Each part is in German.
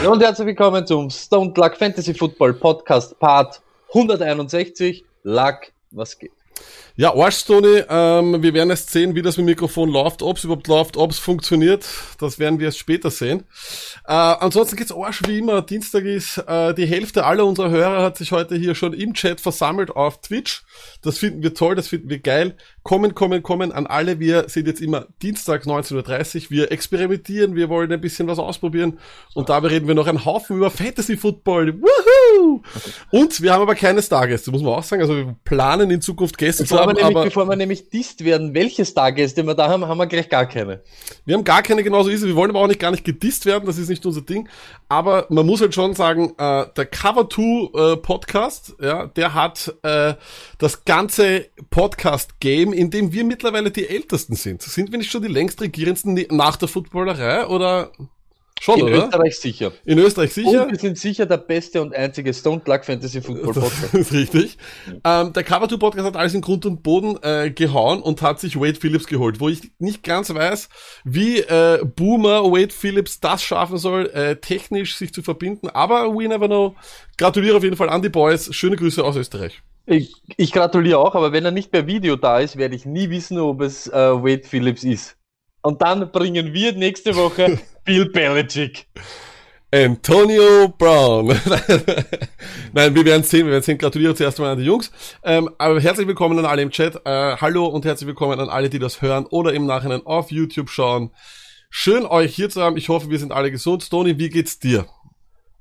Hallo und herzlich willkommen zum Stone Luck Fantasy Football Podcast Part 161. Luck, was geht? Ja, Arschstone, ähm, wir werden erst sehen, wie das mit dem Mikrofon läuft, ob es überhaupt läuft, ob es funktioniert. Das werden wir erst später sehen. Äh, ansonsten geht's Arsch wie immer. Dienstag ist, äh, die Hälfte aller unserer Hörer hat sich heute hier schon im Chat versammelt auf Twitch. Das finden wir toll, das finden wir geil. Kommen, kommen, kommen an alle. Wir sind jetzt immer Dienstag 19.30 Uhr. Wir experimentieren, wir wollen ein bisschen was ausprobieren. Und dabei reden wir noch einen Haufen über Fantasy Football. Woohoo! Und wir haben aber keine Stargäste, muss man auch sagen. Also wir planen in Zukunft Gäste zu haben. Nämlich, aber bevor wir nämlich disst werden, welche Stargäste wir da haben, haben wir gleich gar keine. Wir haben gar keine, genauso ist es. Wir wollen aber auch nicht gar nicht gedisst werden, das ist nicht unser Ding. Aber man muss halt schon sagen, äh, der Cover 2 äh, Podcast, ja, der hat äh, das ganze Podcast-Game, in dem wir mittlerweile die Ältesten sind. Sind wir nicht schon die längst regierendsten nach der Footballerei oder? Schon, in oder? Österreich sicher. In Österreich sicher. Und wir sind sicher der beste und einzige Stone Luck Fantasy Football Podcast. Das ist richtig. Ähm, der Cover 2 Podcast hat alles in Grund und Boden äh, gehauen und hat sich Wade Phillips geholt, wo ich nicht ganz weiß, wie äh, Boomer Wade Phillips das schaffen soll, äh, technisch sich zu verbinden. Aber we never know. Gratuliere auf jeden Fall an die Boys. Schöne Grüße aus Österreich. Ich, ich gratuliere auch, aber wenn er nicht per Video da ist, werde ich nie wissen, ob es äh, Wade Phillips ist. Und dann bringen wir nächste Woche Bill Belichick. Antonio Brown. Nein, wir werden sehen, wir werden sehen. Gratuliere zuerst mal an die Jungs. Ähm, aber herzlich willkommen an alle im Chat. Äh, hallo und herzlich willkommen an alle, die das hören oder im Nachhinein auf YouTube schauen. Schön euch hier zu haben. Ich hoffe, wir sind alle gesund. Tony, wie geht's dir?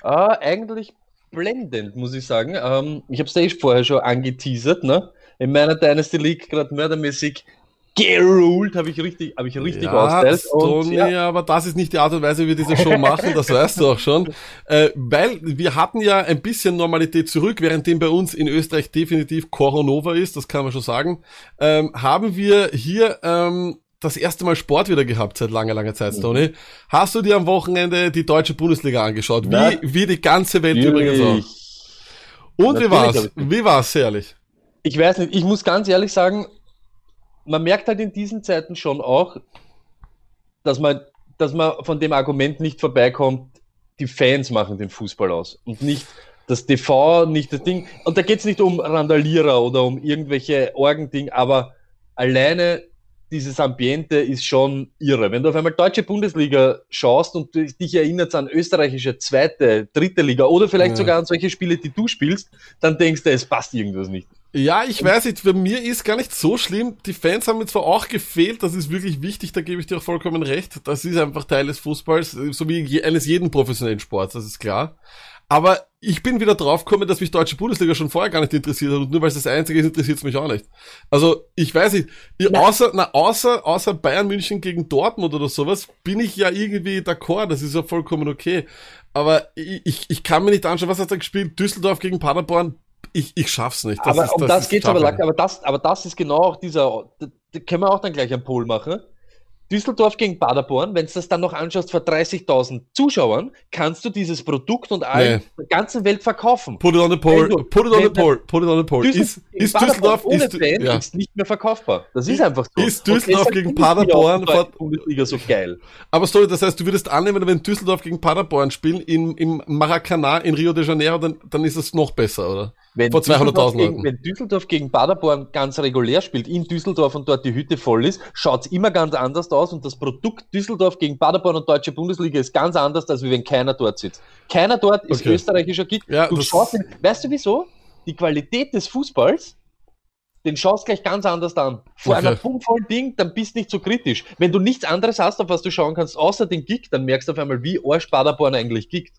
Ah, eigentlich blendend, muss ich sagen. Ähm, ich habe es eh vorher schon angeteasert, ne? In meiner Dynasty League gerade mördermäßig geruled, habe ich richtig, habe ich richtig ja. Tony, ja. aber das ist nicht die Art und Weise, wie wir diese Show machen, das weißt du auch schon. Äh, weil wir hatten ja ein bisschen Normalität zurück, währenddem bei uns in Österreich definitiv Coronova ist, das kann man schon sagen, ähm, haben wir hier ähm, das erste Mal Sport wieder gehabt seit langer, langer Zeit, Tony. Hast du dir am Wochenende die deutsche Bundesliga angeschaut? Wie, wie die ganze Welt Natürlich. übrigens auch. Und Natürlich wie war's? Wie war's, ehrlich? Ich weiß nicht, ich muss ganz ehrlich sagen, man merkt halt in diesen Zeiten schon auch, dass man, dass man von dem Argument nicht vorbeikommt, die Fans machen den Fußball aus und nicht das TV, nicht das Ding. Und da geht es nicht um Randalierer oder um irgendwelche Orgending, aber alleine dieses Ambiente ist schon irre. Wenn du auf einmal deutsche Bundesliga schaust und dich erinnerst an österreichische zweite, dritte Liga oder vielleicht ja. sogar an solche Spiele, die du spielst, dann denkst du, es passt irgendwas nicht. Ja, ich weiß nicht, für mir ist gar nicht so schlimm. Die Fans haben mir zwar auch gefehlt, das ist wirklich wichtig, da gebe ich dir auch vollkommen recht. Das ist einfach Teil des Fußballs, so wie eines jeden professionellen Sports, das ist klar. Aber ich bin wieder draufgekommen, dass mich deutsche Bundesliga schon vorher gar nicht interessiert hat und nur weil es das einzige ist, interessiert es mich auch nicht. Also ich weiß nicht, ich, außer, na, außer, außer Bayern München gegen Dortmund oder sowas, bin ich ja irgendwie d'accord, das ist ja vollkommen okay. Aber ich, ich, ich kann mir nicht anschauen, was hat er gespielt? Düsseldorf gegen Paderborn? Ich, ich schaff's nicht. Das aber ist, um das, das geht's aber, aber das, aber das ist genau auch dieser, da können wir auch dann gleich einen Poll machen. Düsseldorf gegen Paderborn, wenn du das dann noch anschaust vor 30.000 Zuschauern, kannst du dieses Produkt und all nee. der ganzen Welt verkaufen. Put it on the poll. Du, put it on the poll. Put it on the poll. Düssel ist, ist Düsseldorf ohne ist, Fan ja. ist nicht mehr verkaufbar. Das ist einfach so. Ist Düsseldorf gegen Paderborn vor Bundesliga so geil. Aber sorry, das heißt, du würdest annehmen, wenn Düsseldorf gegen Paderborn spielen im, im Maracanã in Rio de Janeiro, dann, dann ist es noch besser, oder? Wenn Vor 200.000 Leuten. Wenn Düsseldorf gegen Paderborn ganz regulär spielt, in Düsseldorf und dort die Hütte voll ist, schaut es immer ganz anders aus und das Produkt Düsseldorf gegen Paderborn und Deutsche Bundesliga ist ganz anders, als wenn keiner dort sitzt. Keiner dort ist okay. österreichischer Kick. Ja, du schaust, weißt du wieso? Die Qualität des Fußballs den schaust gleich ganz anders an. Vor okay. einer pumpvollen Ding, dann bist du nicht so kritisch. Wenn du nichts anderes hast, auf was du schauen kannst, außer den Gig, dann merkst du auf einmal, wie Arsch Paderborn eigentlich kickt.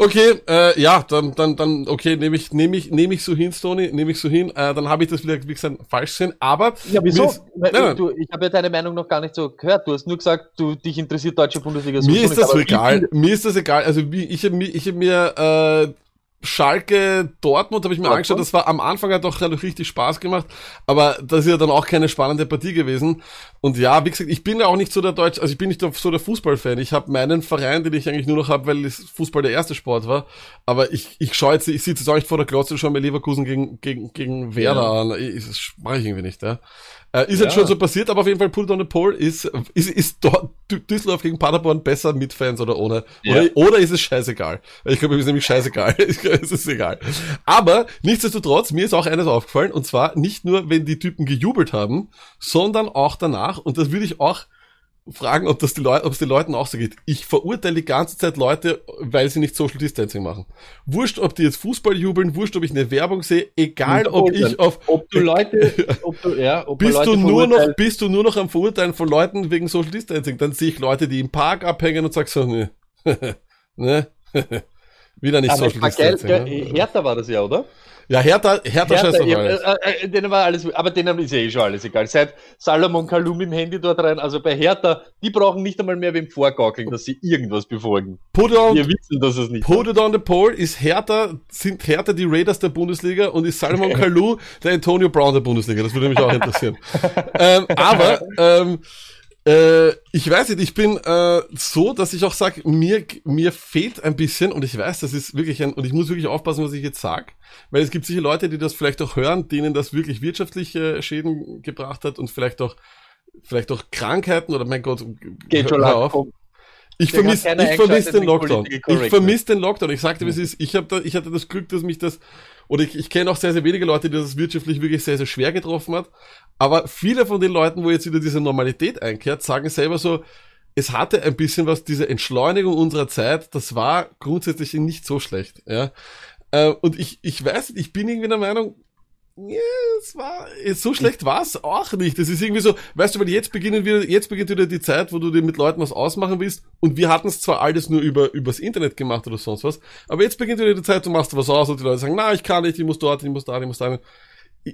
Okay, äh, ja, dann, dann, dann, okay, nehme ich, nehme ich, nehme ich so hin, Stony, nehme ich so hin. Äh, dann habe ich das wieder, wie gesagt, falsch gesehen. Aber ja, wieso? Ist, nein, nein. Du, ich habe ja deine Meinung noch gar nicht so gehört. Du hast nur gesagt, du dich interessiert deutsche Bundesliga. Mir ist das so egal. Mir ist das egal. Also wie ich habe mir, ich habe mir äh, Schalke Dortmund habe ich mir Dortmund? angeschaut, das war am Anfang hat doch richtig Spaß gemacht, aber das ist ja dann auch keine spannende Partie gewesen. Und ja, wie gesagt, ich bin ja auch nicht so der Deutsch, also ich bin nicht so der Fußballfan. Ich habe meinen Verein, den ich eigentlich nur noch habe, weil Fußball der erste Sport war. Aber ich, ich schaue jetzt, ich sitze jetzt auch nicht vor der Glotze schon bei Leverkusen gegen, gegen, gegen Werder ja. an. Ich, das mache ich irgendwie nicht, ja. Äh, ist ja. jetzt schon so passiert, aber auf jeden Fall Put on the Pole ist, ist, ist dort Düsseldorf gegen Paderborn besser mit Fans oder ohne? Ja. Oder, oder ist es scheißegal? Ich glaube, es ist nämlich scheißegal. Es ist egal. Aber nichtsdestotrotz, mir ist auch eines aufgefallen, und zwar nicht nur, wenn die Typen gejubelt haben, sondern auch danach, und das würde ich auch fragen, ob das die Leute, ob es den Leuten auch so geht. Ich verurteile die ganze Zeit Leute, weil sie nicht Social Distancing machen. Wurscht, ob die jetzt Fußball jubeln, wurscht, ob ich eine Werbung sehe, egal ob ich auf, ob du Leute, ob du, ja, ob bist du nur noch, bist du nur noch am Verurteilen von Leuten wegen Social Distancing, dann sehe ich Leute, die im Park abhängen und sag so, ne, ne, wieder nicht Aber Social Distancing. Geil, ne? Hertha war das ja, oder? Ja, Hertha, Hertha, Hertha scheiß äh, äh, denen war alles, aber denen ist ja eh schon alles egal. Seit Salomon Kalum im Handy dort rein, also bei Hertha, die brauchen nicht einmal mehr wem vorgaukeln, dass sie irgendwas befolgen. Put on, Wir wissen, dass es nicht Put it on the pole ist Hertha, sind Hertha die Raiders der Bundesliga und ist Salomon Kalou der Antonio Brown der Bundesliga. Das würde mich auch interessieren. ähm, aber, ähm, äh, ich weiß nicht, ich bin äh, so, dass ich auch sage, mir, mir fehlt ein bisschen, und ich weiß, das ist wirklich ein, und ich muss wirklich aufpassen, was ich jetzt sage, weil es gibt sicher Leute, die das vielleicht auch hören, denen das wirklich wirtschaftliche Schäden gebracht hat und vielleicht auch, vielleicht auch Krankheiten oder mein Gott, Geht schon auf. Ich vermisse ich vermiss den Lockdown. Ich vermisse den Lockdown. Ich sagte, wie es ist. Ich, hab da, ich hatte das Glück, dass mich das, oder ich, ich kenne auch sehr, sehr wenige Leute, die das wirtschaftlich wirklich sehr, sehr schwer getroffen hat. Aber viele von den Leuten, wo jetzt wieder diese Normalität einkehrt, sagen selber so, es hatte ein bisschen was, diese Entschleunigung unserer Zeit, das war grundsätzlich nicht so schlecht. Ja. Äh, und ich, ich weiß, ich bin irgendwie der Meinung, ja, es war, so schlecht war es auch nicht. Es ist irgendwie so, weißt du, weil jetzt beginnen wir, jetzt beginnt wieder die Zeit, wo du dir mit Leuten was ausmachen willst. Und wir hatten es zwar alles nur über, übers Internet gemacht oder sonst was, aber jetzt beginnt wieder die Zeit, du machst was aus und die Leute sagen, na, ich kann nicht, ich muss dort, ich muss da, ich muss da.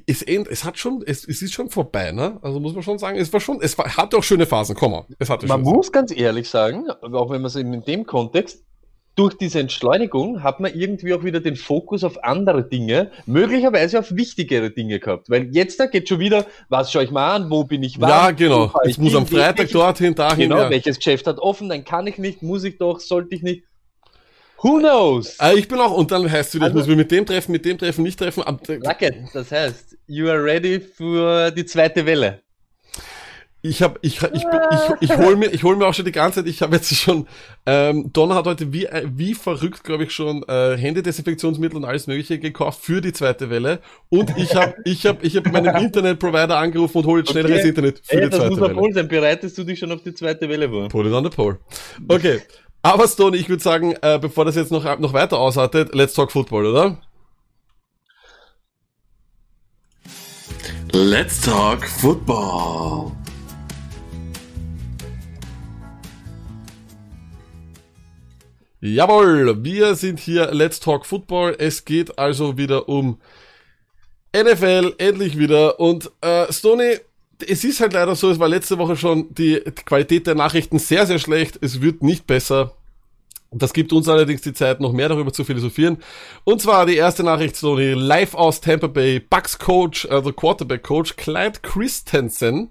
Es, end, es hat schon, es, es ist schon vorbei, ne? Also muss man schon sagen, es war schon, es war, hatte auch schöne Phasen, komm mal. Es hatte man muss ganz ehrlich sagen, auch wenn man es in dem Kontext, durch diese Entschleunigung hat man irgendwie auch wieder den Fokus auf andere Dinge, möglicherweise auf wichtigere Dinge gehabt. Weil jetzt da geht schon wieder, was schaue ich mal an, wo bin ich wann? Ja, genau. Ich, muss am Freitag welches, dorthin, dahin. Genau, ja. welches Geschäft hat offen, dann kann ich nicht, muss ich doch, sollte ich nicht. Who knows? Ah, ich bin auch, und dann heißt es wieder, also, ich muss mich mit dem treffen, mit dem treffen, nicht treffen. Lucket, das heißt, you are ready für die zweite Welle ich habe ich ich, ich, ich, ich hol mir ich hol mir auch schon die ganze Zeit ich habe jetzt schon ähm, Donner hat heute wie äh, wie verrückt glaube ich schon äh, Händedesinfektionsmittel und alles mögliche gekauft für die zweite Welle und ich habe ich habe ich habe meinen Internetprovider angerufen und hole jetzt schnell okay. das Internet für Ey, die zweite Welle. Das muss wohl sein. Bereitest du dich schon auf die zweite Welle vor? Put it on the pole. Okay. Aber Stone, ich würde sagen, äh, bevor das jetzt noch noch weiter ausartet, let's talk Football, oder? Let's talk Football. Jawohl, wir sind hier Let's Talk Football. Es geht also wieder um NFL, endlich wieder. Und äh, Stoney, es ist halt leider so, es war letzte Woche schon die Qualität der Nachrichten sehr, sehr schlecht. Es wird nicht besser. Das gibt uns allerdings die Zeit, noch mehr darüber zu philosophieren. Und zwar die erste Nachricht, Stoney, live aus Tampa Bay, Bucks Coach, also Quarterback Coach, Clyde Christensen,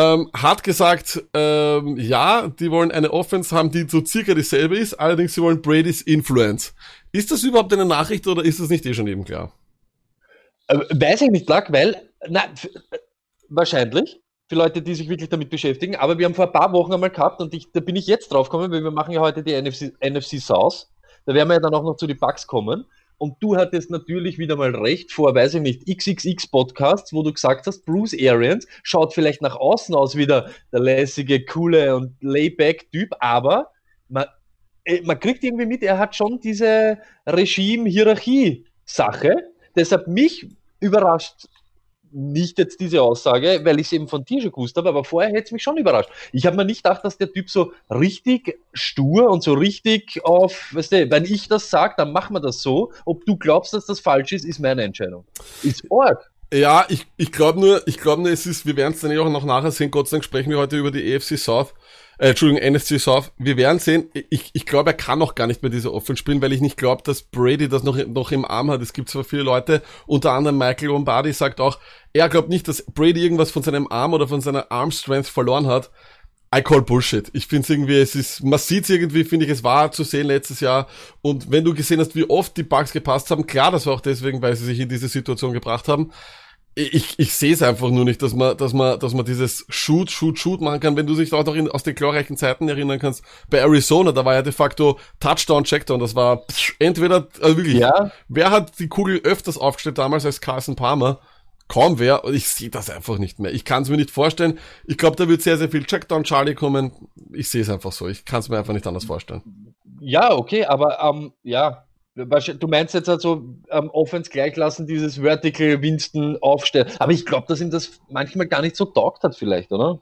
ähm, hat gesagt, ähm, ja, die wollen eine Offense haben, die so circa dieselbe ist, allerdings sie wollen Brady's Influence. Ist das überhaupt eine Nachricht oder ist das nicht eh schon eben klar? Äh, weiß ich nicht, Lack, weil, na, wahrscheinlich, für Leute, die sich wirklich damit beschäftigen, aber wir haben vor ein paar Wochen einmal gehabt und ich, da bin ich jetzt drauf gekommen, weil wir machen ja heute die NFC, NFC South, da werden wir ja dann auch noch zu den Bugs kommen und du hattest natürlich wieder mal recht vor, weiß ich nicht, XXX Podcasts, wo du gesagt hast, Bruce Arians schaut vielleicht nach außen aus wie der, der lässige, coole und layback-Typ, aber man, äh, man kriegt irgendwie mit, er hat schon diese Regime-Hierarchie-Sache. Deshalb mich überrascht nicht jetzt diese Aussage, weil ich es eben von dir schon gewusst habe, aber vorher hätte es mich schon überrascht. Ich habe mir nicht gedacht, dass der Typ so richtig stur und so richtig auf, weißt du, wenn ich das sage, dann machen wir das so. Ob du glaubst, dass das falsch ist, ist meine Entscheidung. Ist arg. Ja, ich, ich glaube nur, ich glaube nur, es ist, wir werden es dann eh auch noch nachher sehen, Gott sei Dank sprechen wir heute über die AFC South äh, Entschuldigung, NSC South. Wir werden sehen. Ich, ich glaube, er kann noch gar nicht mehr diese Offense spielen, weil ich nicht glaube, dass Brady das noch, noch im Arm hat. Es gibt zwar viele Leute, unter anderem Michael Lombardi sagt auch, er glaubt nicht, dass Brady irgendwas von seinem Arm oder von seiner Arm Strength verloren hat. I call Bullshit. Ich finde es irgendwie, es ist, man sieht irgendwie, finde ich, es war zu sehen letztes Jahr. Und wenn du gesehen hast, wie oft die Bugs gepasst haben, klar, das war auch deswegen, weil sie sich in diese Situation gebracht haben. Ich, ich sehe es einfach nur nicht, dass man, dass man, dass man dieses Shoot, Shoot, Shoot machen kann, wenn du dich auch noch in, aus den glorreichen Zeiten erinnern kannst. Bei Arizona, da war ja de facto Touchdown, Checkdown, das war pff, entweder, also wirklich, ja. wer hat die Kugel öfters aufgestellt damals als Carson Palmer? Kaum wer, ich sehe das einfach nicht mehr. Ich kann es mir nicht vorstellen. Ich glaube, da wird sehr, sehr viel Checkdown Charlie kommen. Ich sehe es einfach so. Ich kann es mir einfach nicht anders vorstellen. Ja, okay, aber ähm, ja, Du meinst jetzt also ähm, Offense gleich lassen, dieses Vertical Winston aufstellen. Aber ich glaube, dass ihm das manchmal gar nicht so taugt hat, vielleicht, oder?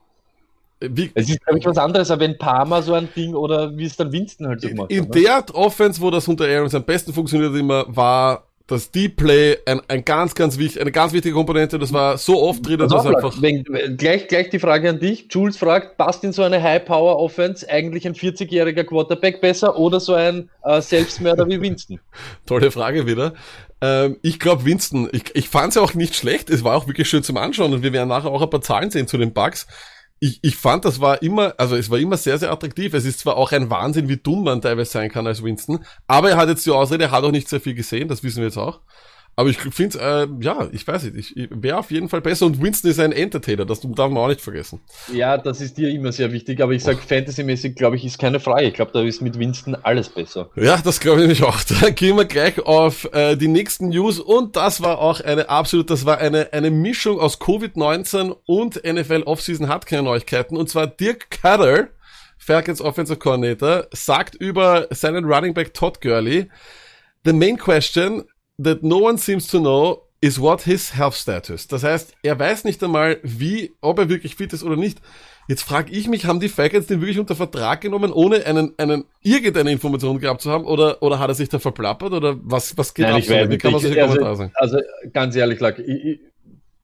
Wie, es ist, glaube ich, was anderes, aber wenn Parma so ein Ding oder wie es dann Winston halt so macht. In hat, der Offense, wo das unter Aaron am besten funktioniert immer, war das Deep Play ein, ein ganz, ganz wichtig, eine ganz wichtige Komponente. Das war so oft drin, dass einfach. Wenn, gleich, gleich die Frage an dich. Jules fragt, passt in so eine High-Power-Offense eigentlich ein 40-jähriger Quarterback besser oder so ein äh, Selbstmörder wie Winston? Tolle Frage wieder. Ähm, ich glaube Winston, ich, ich fand es ja auch nicht schlecht. Es war auch wirklich schön zum Anschauen und wir werden nachher auch ein paar Zahlen sehen zu den Bugs ich, ich fand, das war immer, also es war immer sehr, sehr attraktiv. Es ist zwar auch ein Wahnsinn, wie dumm man teilweise sein kann als Winston, aber er hat jetzt die Ausrede, er hat auch nicht sehr viel gesehen, das wissen wir jetzt auch. Aber ich finde, äh, ja, ich weiß nicht, ich, ich wäre auf jeden Fall besser und Winston ist ein Entertainer, das darf man auch nicht vergessen. Ja, das ist dir immer sehr wichtig, aber ich sage, Fantasy-mäßig, glaube ich, ist keine Frage. Ich glaube, da ist mit Winston alles besser. Ja, das glaube ich nämlich auch. Da gehen wir gleich auf äh, die nächsten News und das war auch eine absolut, das war eine, eine Mischung aus Covid-19 und NFL Offseason hat keine Neuigkeiten und zwar Dirk Cutter, Falcons Offensive Coordinator, sagt über seinen Running Back Todd Gurley, The main question that no one seems to know is what his health status. Das heißt, er weiß nicht einmal, wie, ob er wirklich fit ist oder nicht. Jetzt frage ich mich, haben die Falcons den wirklich unter Vertrag genommen, ohne einen, einen, irgendeine Information gehabt zu haben, oder, oder hat er sich da verplappert, oder was, was geht Nein, ab? Ich weiß, wie kann man solche also, sagen? Also, ganz ehrlich, Lack, ich, ich,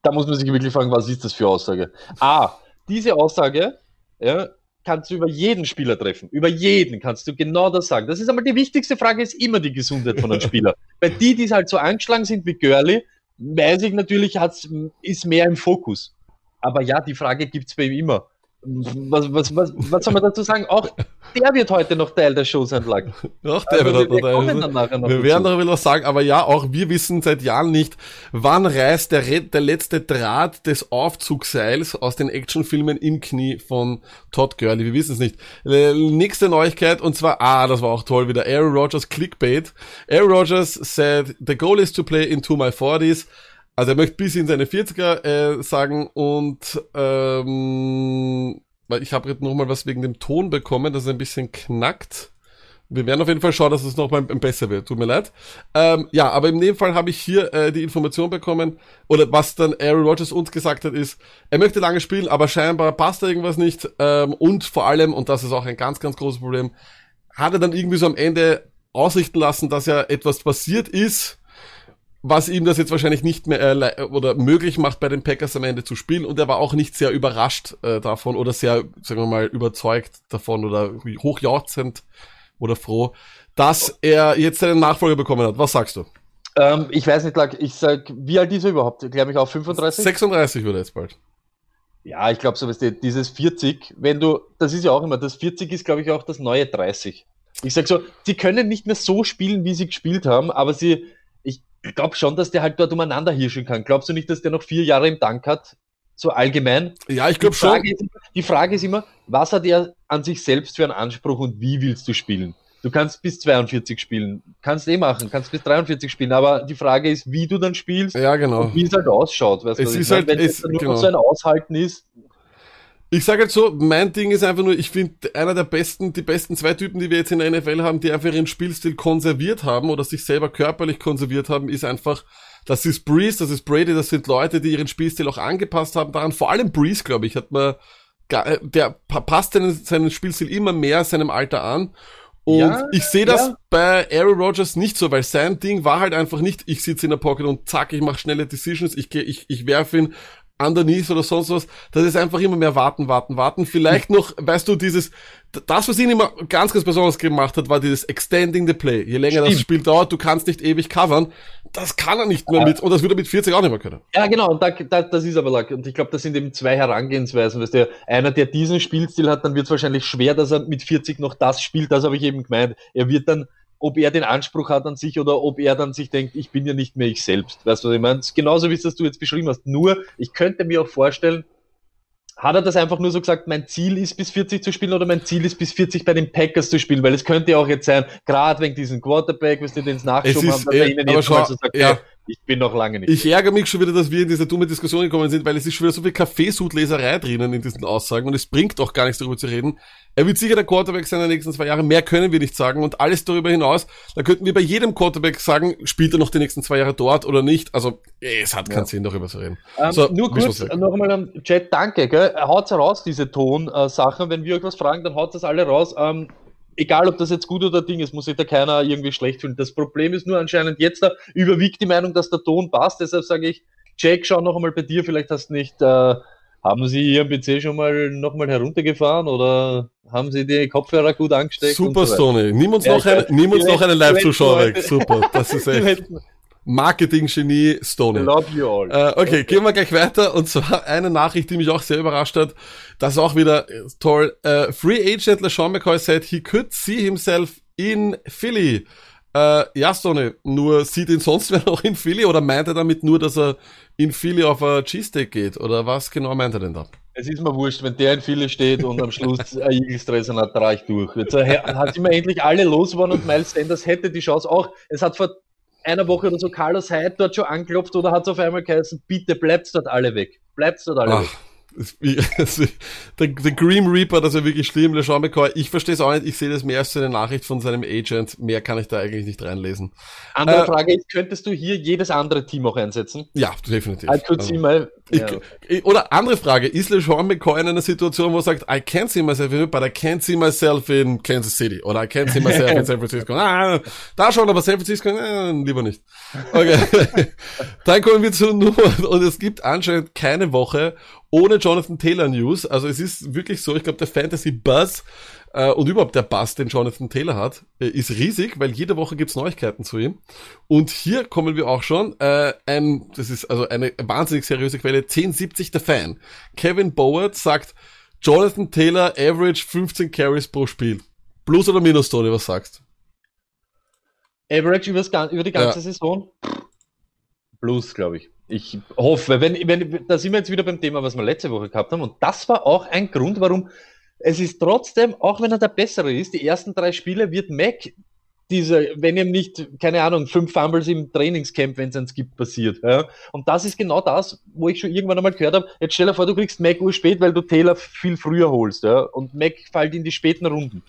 da muss man sich wirklich fragen, was ist das für Aussage? Ah, diese Aussage, ja, kannst du über jeden Spieler treffen. Über jeden kannst du genau das sagen. Das ist einmal die wichtigste Frage, ist immer die Gesundheit von einem Spieler. Bei die, die halt so angeschlagen sind wie Görli, weiß ich natürlich, hat's, ist mehr im Fokus. Aber ja, die Frage gibt's bei ihm immer was, was, was, was soll man dazu sagen? Auch der wird heute noch Teil der Show sein, Lack. Auch der also wird wir, wir kommen dann nachher noch Wir werden darüber was sagen, aber ja, auch wir wissen seit Jahren nicht, wann reißt der, der letzte Draht des Aufzugseils aus den Actionfilmen im Knie von Todd Gurley. Wir wissen es nicht. Nächste Neuigkeit, und zwar, ah, das war auch toll wieder, Aaron Rodgers Clickbait. Aaron Rodgers said, the goal is to play into my 40s. Also er möchte bis in seine 40er äh, sagen und ähm, weil ich habe jetzt nochmal was wegen dem Ton bekommen, dass er ein bisschen knackt. Wir werden auf jeden Fall schauen, dass es nochmal besser wird. Tut mir leid. Ähm, ja, aber in dem Fall habe ich hier äh, die Information bekommen, oder was dann Aaron Rodgers uns gesagt hat, ist, er möchte lange spielen, aber scheinbar passt da irgendwas nicht. Ähm, und vor allem, und das ist auch ein ganz, ganz großes Problem, hat er dann irgendwie so am Ende ausrichten lassen, dass ja etwas passiert ist, was ihm das jetzt wahrscheinlich nicht mehr äh, oder möglich macht, bei den Packers am Ende zu spielen. Und er war auch nicht sehr überrascht äh, davon oder sehr, sagen wir mal, überzeugt davon oder hochjauchzend oder froh, dass er jetzt seinen Nachfolger bekommen hat. Was sagst du? Ähm, ich weiß nicht, ich sag, wie alt ist er überhaupt? Glaube ich auch 35? 36 wird er jetzt bald. Ja, ich glaube so, du, dieses 40, wenn du, das ist ja auch immer, das 40 ist, glaube ich, auch das neue 30. Ich sag so, sie können nicht mehr so spielen, wie sie gespielt haben, aber sie, ich glaube schon, dass der halt dort umeinander hirschen kann. Glaubst du nicht, dass der noch vier Jahre im Tank hat? So allgemein? Ja, ich glaube schon. Ist, die Frage ist immer, was hat er an sich selbst für einen Anspruch und wie willst du spielen? Du kannst bis 42 spielen, kannst eh machen, kannst bis 43 spielen, aber die Frage ist, wie du dann spielst ja, genau. und wie es halt ausschaut. Weißt es ist halt, Wenn es nur genau. so ein Aushalten ist, ich sage jetzt so, mein Ding ist einfach nur, ich finde einer der besten, die besten zwei Typen, die wir jetzt in der NFL haben, die einfach ihren Spielstil konserviert haben oder sich selber körperlich konserviert haben, ist einfach, das ist Breeze, das ist Brady, das sind Leute, die ihren Spielstil auch angepasst haben daran. Vor allem Breeze, glaube ich, hat man, der passt seinen, seinen Spielstil immer mehr seinem Alter an. Und ja, ich sehe das ja. bei Aaron Rodgers nicht so, weil sein Ding war halt einfach nicht, ich sitze in der Pocket und zack, ich mache schnelle Decisions, ich gehe, ich, ich werfe ihn underneath oder sonst was, das ist einfach immer mehr warten, warten, warten. Vielleicht noch, weißt du, dieses, das, was ihn immer ganz, ganz besonders gemacht hat, war dieses Extending the Play. Je länger Stimmt. das Spiel dauert, du kannst nicht ewig covern. Das kann er nicht mehr ja. mit, und das würde er mit 40 auch nicht mehr können. Ja, genau, und da, da, das ist aber, lag. und ich glaube, das sind eben zwei Herangehensweisen, weißt du, einer, der diesen Spielstil hat, dann wird es wahrscheinlich schwer, dass er mit 40 noch das spielt, das habe ich eben gemeint. Er wird dann ob er den Anspruch hat an sich oder ob er dann sich denkt, ich bin ja nicht mehr ich selbst. Weißt du, was ich meine? Genauso wie es das du jetzt beschrieben hast. Nur, ich könnte mir auch vorstellen, hat er das einfach nur so gesagt, mein Ziel ist bis 40 zu spielen oder mein Ziel ist bis 40 bei den Packers zu spielen? Weil es könnte ja auch jetzt sein, gerade wegen diesem Quarterback, was die den nachschoben haben, dass er ihnen jetzt schau, mal so sagt, ja. hey, ich bin noch lange nicht. Ich ärgere mich schon wieder, dass wir in diese dumme Diskussion gekommen sind, weil es ist schon wieder so viel Kaffeesudleserei drinnen in diesen Aussagen und es bringt auch gar nichts darüber zu reden. Er wird sicher der Quarterback sein in den nächsten zwei Jahren. Mehr können wir nicht sagen und alles darüber hinaus, da könnten wir bei jedem Quarterback sagen, spielt er noch die nächsten zwei Jahre dort oder nicht. Also es hat keinen Ja. Sinn, darüber zu reden. Ähm, So, nur kurz was weg. noch einmal am Chat, danke, gell? Haut's heraus, diese Ton-Sachen. Wenn wir euch was fragen, dann haut das alle raus. Ähm, egal, ob das jetzt gut oder Ding ist, muss sich da keiner irgendwie schlecht fühlen. Das Problem ist nur anscheinend jetzt da überwiegt die Meinung, dass der Ton passt. Deshalb sage ich, Jack, schau noch einmal bei dir. Vielleicht hast du nicht, äh, haben Sie Ihren PC schon mal noch mal heruntergefahren oder haben Sie die Kopfhörer gut angesteckt? Super, so? Stoney. Nimm uns Ja, noch, eine, nimm uns noch einen Live-Zuschauer weg. Super, das ist echt Marketing-Genie Stoney. Love you all. Äh, okay, gehen wir gleich weiter. Und zwar eine Nachricht, die mich auch sehr überrascht hat. Das ist auch wieder äh, toll. Äh, Free Agent LeSean McCoy said he could see himself in Philly. Äh, ja, Stoney, nur sieht ihn sonst wer noch in Philly oder meint er damit nur, dass er in Philly auf ein Cheesesteak geht? Oder was genau meint er denn da? Es ist mir wurscht, wenn der in Philly steht und am Schluss ein Eagles-Dressen hat, trage ich durch. Jetzt äh, hat immer endlich alle losgeworden und Miles Sanders hätte die Chance auch. Es hat vor einer Woche oder so Carlos Hyde dort schon anklopft oder hat es auf einmal geheißen, bitte bleibt's dort alle weg. Bleibt's dort alle weg. Ach, es- der, der Grim Reaper, das ist ja wirklich schlimm, LeSean McCoy. Ich verstehe es auch nicht. Ich sehe das mehr als so eine Nachricht von seinem Agent. Mehr kann ich da eigentlich nicht reinlesen. Andere äh, Frage ist, könntest du hier jedes andere Team auch einsetzen? Ja, definitiv. I could Also- see my, Ich, ja. ich- Oder andere Frage, ist LeSean McCoy in einer Situation, wo er sagt, I can't see myself in, but I can't see myself in Kansas City oder I can't see myself in San Francisco. Ah, da schon, aber San Francisco, äh, lieber nicht. Okay. Dann kommen wir zu Nummer, und es gibt anscheinend keine Woche ohne Jonathan Taylor News. Also es ist wirklich so, ich glaube, der Fantasy Buzz äh, und überhaupt der Buzz, den Jonathan Taylor hat, äh, ist riesig, weil jede Woche gibt's Neuigkeiten zu ihm. Und hier kommen wir auch schon, äh, ein, das ist also eine wahnsinnig seriöse Quelle, 1070 der Fan. Kevin Bowert sagt, Jonathan Taylor average 15 Carries pro Spiel. Plus oder minus, Tony, was sagst? Average übers, gan- über die ganze Ja. Saison? Plus, glaube ich. Ich hoffe, wenn, wenn, da sind wir jetzt wieder beim Thema, was wir letzte Woche gehabt haben. Und das war auch ein Grund, warum es ist trotzdem, auch wenn er der Bessere ist, die ersten drei Spiele wird Mac diese, wenn ihm nicht, keine Ahnung, fünf Fumbles im Trainingscamp, wenn es eins gibt, passiert. Ja? Und das ist genau das, wo ich schon irgendwann einmal gehört habe, jetzt stell dir vor, du kriegst Mac urspät, weil du Taylor viel früher holst. Ja? Und Mac fällt in die späten Runden.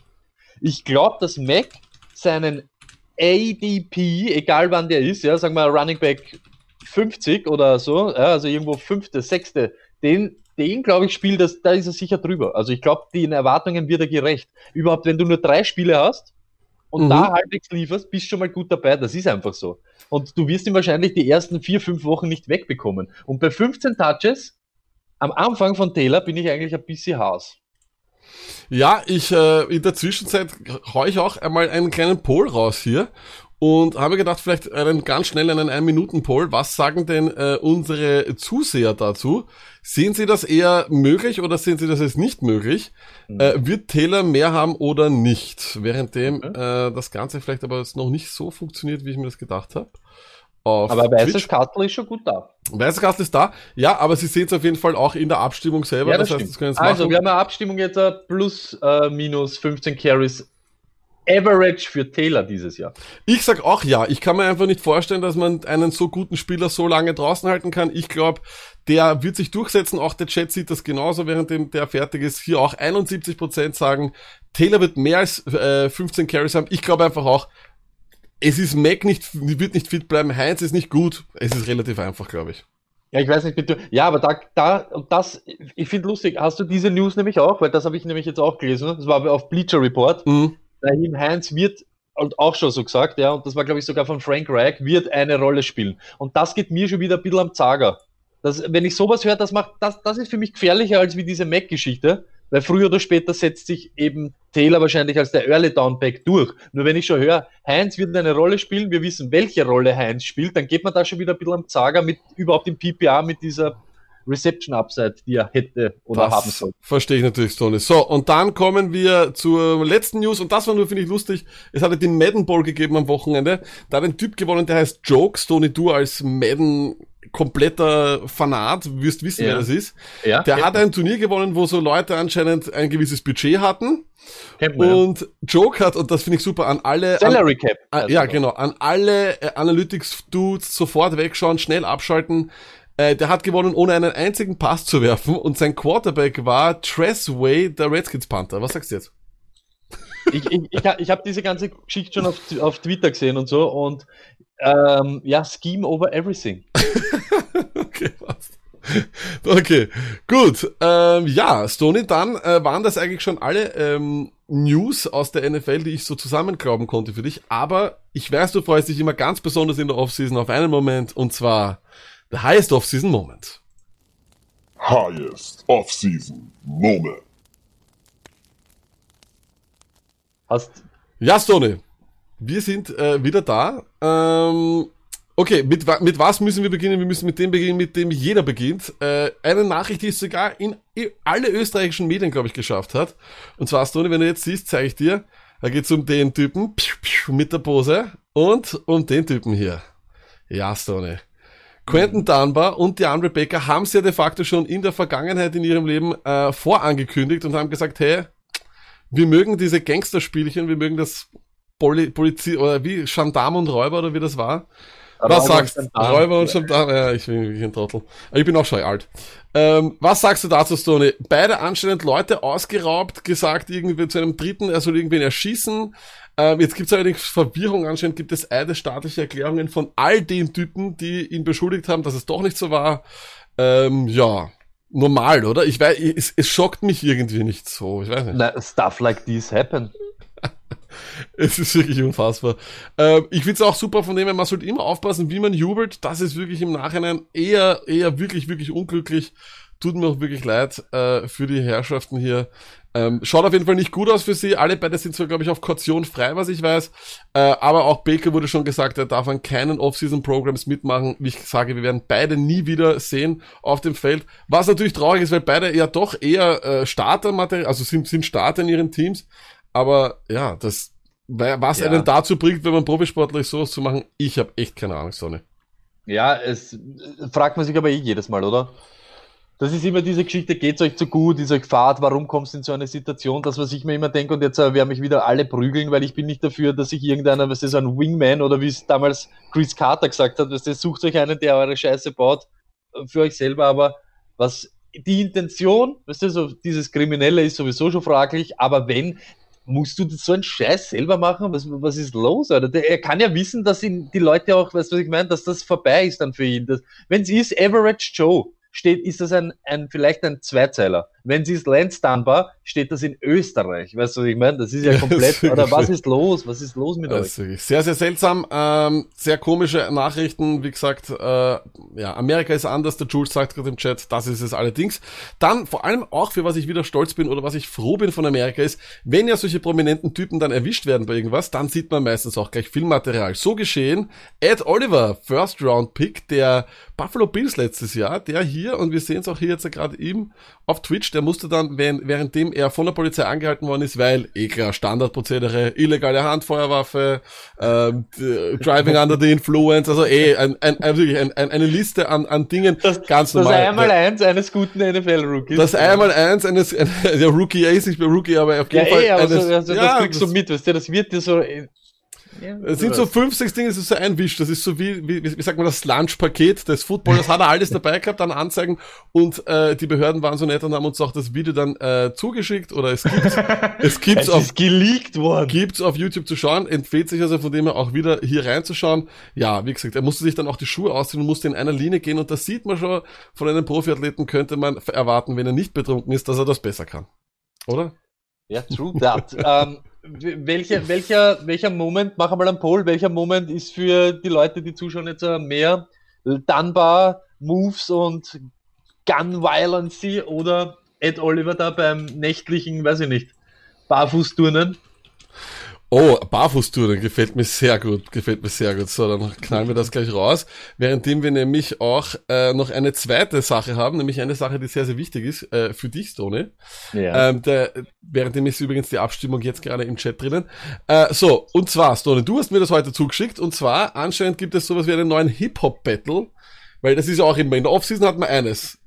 Ich glaube, dass Mac seinen ADP, egal wann der ist, ja, sagen wir Running Back 50 oder so, ja, also irgendwo fünfte, sechste, den, den glaube ich, spielt das, da ist er sicher drüber. Also ich glaube, den Erwartungen wird er gerecht. Überhaupt, wenn du nur drei Spiele hast und Mhm. da halbwegs lieferst, bist du schon mal gut dabei. Das ist einfach so. Und du wirst ihn wahrscheinlich die ersten vier, fünf Wochen nicht wegbekommen. Und bei 15 Touches am Anfang von Taylor bin ich eigentlich ein bisschen Haus. Ja, ich äh, in der Zwischenzeit hau ich auch einmal einen kleinen Poll raus hier und habe gedacht, vielleicht einen ganz schnell einen 1-Minuten-Poll. Was sagen denn äh, unsere Zuseher dazu? Sehen Sie das eher möglich oder sehen Sie das jetzt nicht möglich? Mhm. Äh, wird Taylor mehr haben oder nicht? Währenddem Okay. äh, das Ganze vielleicht aber jetzt noch nicht so funktioniert, wie ich mir das gedacht habe. Aber weißes. Kastel ist schon gut da. Weißer Gast ist da. Ja, aber Sie sehen es auf jeden Fall auch in der Abstimmung selber. Ja, das, das heißt, stimmt. das können Sie Also, machen. wir haben eine Abstimmung jetzt äh, plus äh, minus 15 Carries Average für Taylor dieses Jahr. Ich sag auch ja. Ich kann mir einfach nicht vorstellen, dass man einen so guten Spieler so lange draußen halten kann. Ich glaube, der wird sich durchsetzen. Auch der Chat sieht das genauso, während dem der fertig ist. Hier auch 71% sagen, Taylor wird mehr als äh, 15 Carries haben. Ich glaube einfach auch, es ist Mac nicht, wird nicht fit bleiben. Heinz ist nicht gut. Es ist relativ einfach, glaube ich. Ja, ich weiß nicht, bitte. Ja, aber da, da, und das, ich finde lustig, hast du diese News nämlich auch, weil das habe ich nämlich jetzt auch gelesen, das war auf Bleacher Report, Mhm. Raheem Heinz wird, und auch schon so gesagt, ja, und das war glaube ich sogar von Frank Reich, wird eine Rolle spielen. Und das geht mir schon wieder ein bisschen am Zager. Das, wenn ich sowas höre, das macht, das, das ist für mich gefährlicher als wie diese Mac-Geschichte, weil früher oder später setzt sich eben Taylor wahrscheinlich als der Early Downback durch. Nur wenn ich schon höre, Heinz wird eine Rolle spielen, wir wissen, welche Rolle Heinz spielt, dann geht man da schon wieder ein bisschen am Zager mit, überhaupt im PPA mit dieser Reception Upside, die er hätte oder das haben soll. Verstehe ich natürlich, Stoney. So, und dann kommen wir zur letzten News und das war nur, finde ich, lustig. Es hatte den Madden Bowl gegeben am Wochenende. Da hat ein Typ gewonnen, der heißt Joke. Stoney, du als Madden kompletter Fanat, wirst wissen, Ja. wer das ist. Ja, Der hat ein Turnier gewonnen, wo so Leute anscheinend ein gewisses Budget hatten. man, ja. Und Joke hat, und das finde ich super, an alle, an, Salary Cap. Ah, ja, genau. An alle äh, Analytics-Dudes sofort wegschauen, schnell abschalten. Äh, der hat gewonnen, ohne einen einzigen Pass zu werfen. Und sein Quarterback war Tressway, der Redskins Panther. Was sagst du jetzt? ich ich, ich, ich habe diese ganze Geschichte schon auf, auf Twitter gesehen und so und ähm, ja, Scheme over everything. Okay, passt. Okay, gut. Ähm, ja, Stoney, dann äh, waren das eigentlich schon alle ähm, News aus der NFL, die ich so zusammenklauben konnte für dich. Aber ich weiß, du freust dich immer ganz besonders in der Offseason auf einen Moment, und zwar the highest Offseason Moment. Highest off-season moment. Hast Ja, Stone, wir sind äh, wieder da. Ähm, okay, mit, mit was müssen wir beginnen? Wir müssen mit dem beginnen, mit dem jeder beginnt. Äh, eine Nachricht, die es sogar in i- alle österreichischen Medien, glaube ich, geschafft hat. Und zwar, Stone, wenn du jetzt siehst, zeige ich dir. Da geht's um den Typen mit der Pose und um den Typen hier. Ja, Stone. Quentin Dunbar und die andere Becker haben es ja de facto schon in der Vergangenheit in ihrem Leben äh, vorangekündigt und haben gesagt, hey, wir mögen diese Gangsterspielchen, wir mögen das Poli Polizei oder wie Gendarm und Räuber oder wie das war. Was Räuber sagst du? Räuber und Gendarm, ja, ich bin wirklich ein Trottel. Ich bin auch schon alt. Ähm, was sagst du dazu, Stoney? Beide anscheinend Leute ausgeraubt, gesagt irgendwie zu einem Dritten, er soll irgendwen erschießen. Ähm, jetzt gibt es allerdings Verwirrung, anscheinend gibt es eidesstaatliche Erklärungen von all den Typen, die ihn beschuldigt haben, dass es doch nicht so war. Ähm, ja, normal, oder? Ich weiß, es, es schockt mich irgendwie nicht so. Ich weiß nicht. Na, stuff like this happen. Es ist wirklich unfassbar. Ähm, ich find's auch super von dem her, man sollte immer aufpassen, wie man jubelt. Das ist wirklich im Nachhinein eher, eher wirklich, wirklich unglücklich. Tut mir auch wirklich leid äh, für die Herrschaften hier. Ähm, schaut auf jeden Fall nicht gut aus für sie. Alle beide sind zwar, glaube ich, auf Kaution frei, was ich weiß. Äh, aber auch Baker wurde schon gesagt, er darf an keinen Off-Season-Programs mitmachen. Wie ich sage, wir werden beide nie wieder sehen auf dem Feld. Was natürlich traurig ist, weil beide ja doch eher äh, Startermaterial, also sind, sind Starter in ihren Teams. Aber ja, das, was Ja. einen dazu bringt, wenn man Profisportler ist, sowas zu machen, ich habe echt keine Ahnung, Sonne. Ja, es fragt man sich aber eh jedes Mal, oder? Das ist immer diese Geschichte, geht's euch zu gut, ist euch fad, warum kommst du in so eine Situation, das, was ich mir immer denke, und jetzt äh, werden mich wieder alle prügeln, weil ich bin nicht dafür, dass sich irgendeiner, was ist so ein Wingman oder wie es damals Chris Carter gesagt hat, was sucht euch einen, der eure Scheiße baut, äh, für euch selber, aber was die Intention, weißt du, so dieses Kriminelle ist sowieso schon fraglich, aber wenn, musst du so einen Scheiß selber machen? Was, was ist los, Alter? Der, er kann ja wissen, dass ihn die Leute auch, weißt du, was ich meine, dass das vorbei ist dann für ihn. Wenn es ist Average Joe, steht, ist das ein, ein vielleicht ein Zweizeiler. Wenn es ist Lance Dunbar, steht das in Österreich. Weißt du, was ich meine? Das ist ja komplett, ist oder was ist los? Was ist los mit Das euch? sehr, sehr seltsam. Ähm, sehr komische Nachrichten. Wie gesagt, äh, ja, Amerika ist anders. Der Jules sagt gerade im Chat, das ist es allerdings. Dann vor allem auch, für was ich wieder stolz bin oder was ich froh bin von Amerika ist, wenn ja solche prominenten Typen dann erwischt werden bei irgendwas, dann sieht man meistens auch gleich Filmmaterial. So geschehen. Ed Oliver, First Round Pick der Buffalo Bills letztes Jahr, der hier, und wir sehen es auch hier jetzt gerade ihm auf Twitch, der musste dann, wenn, währenddem er von der Polizei angehalten worden ist, weil, eh klar, Standardprozedere, illegale Handfeuerwaffe, d- Driving under the Influence, also eh, ein, ein, wirklich ein, ein, eine Liste an, an Dingen, Das, ganz das normal. einmal eins eines guten NFL-Rookies. das einmal eins eines, der Rookie, ist nicht mehr Rookie, aber auf ja, jeden Fall eh, aber eines, so, also, ja, das kriegst du das- mit, weißt du, das wird dir so. Ja, Es sind so fünf, sechs Dinge, das ist so ein Wisch. Das ist so wie, wie, wie sagt man, das Lunch-Paket des Footballers hat er alles dabei gehabt an Anzeigen und äh, die Behörden waren so nett und haben uns auch das Video dann äh, zugeschickt oder es gibt es gibt's Es auf ist geleakt worden. gibt's auf YouTube zu schauen, empfiehlt sich also von dem her auch wieder hier reinzuschauen. Ja, wie gesagt, er musste sich dann auch die Schuhe ausziehen und musste in einer Linie gehen und das sieht man schon, von einem Profiathleten könnte man erwarten, wenn er nicht betrunken ist, dass er das besser kann. Oder? Ja, true that. ähm, w- welcher, welcher, welcher Moment, mach einmal einen Poll, welcher Moment ist für die Leute, die zuschauen, jetzt mehr Dunbar Moves und Gun Violence oder Ed Oliver da beim nächtlichen, weiß ich nicht, Barfußturnen? Oh, Barfußtouren gefällt mir sehr gut, gefällt mir sehr gut. So, dann knallen wir das gleich raus. Währenddem wir nämlich auch äh, noch eine zweite Sache haben, nämlich eine Sache, die sehr, sehr wichtig ist äh, für dich, Stone. Ja. Ähm, der, währenddem ist übrigens die Abstimmung jetzt gerade im Chat drinnen. Äh, so, und zwar, Stone, du hast mir das heute zugeschickt und zwar anscheinend gibt es sowas wie einen neuen Hip-Hop-Battle, weil das ist ja auch immer, in der Offseason hat man eines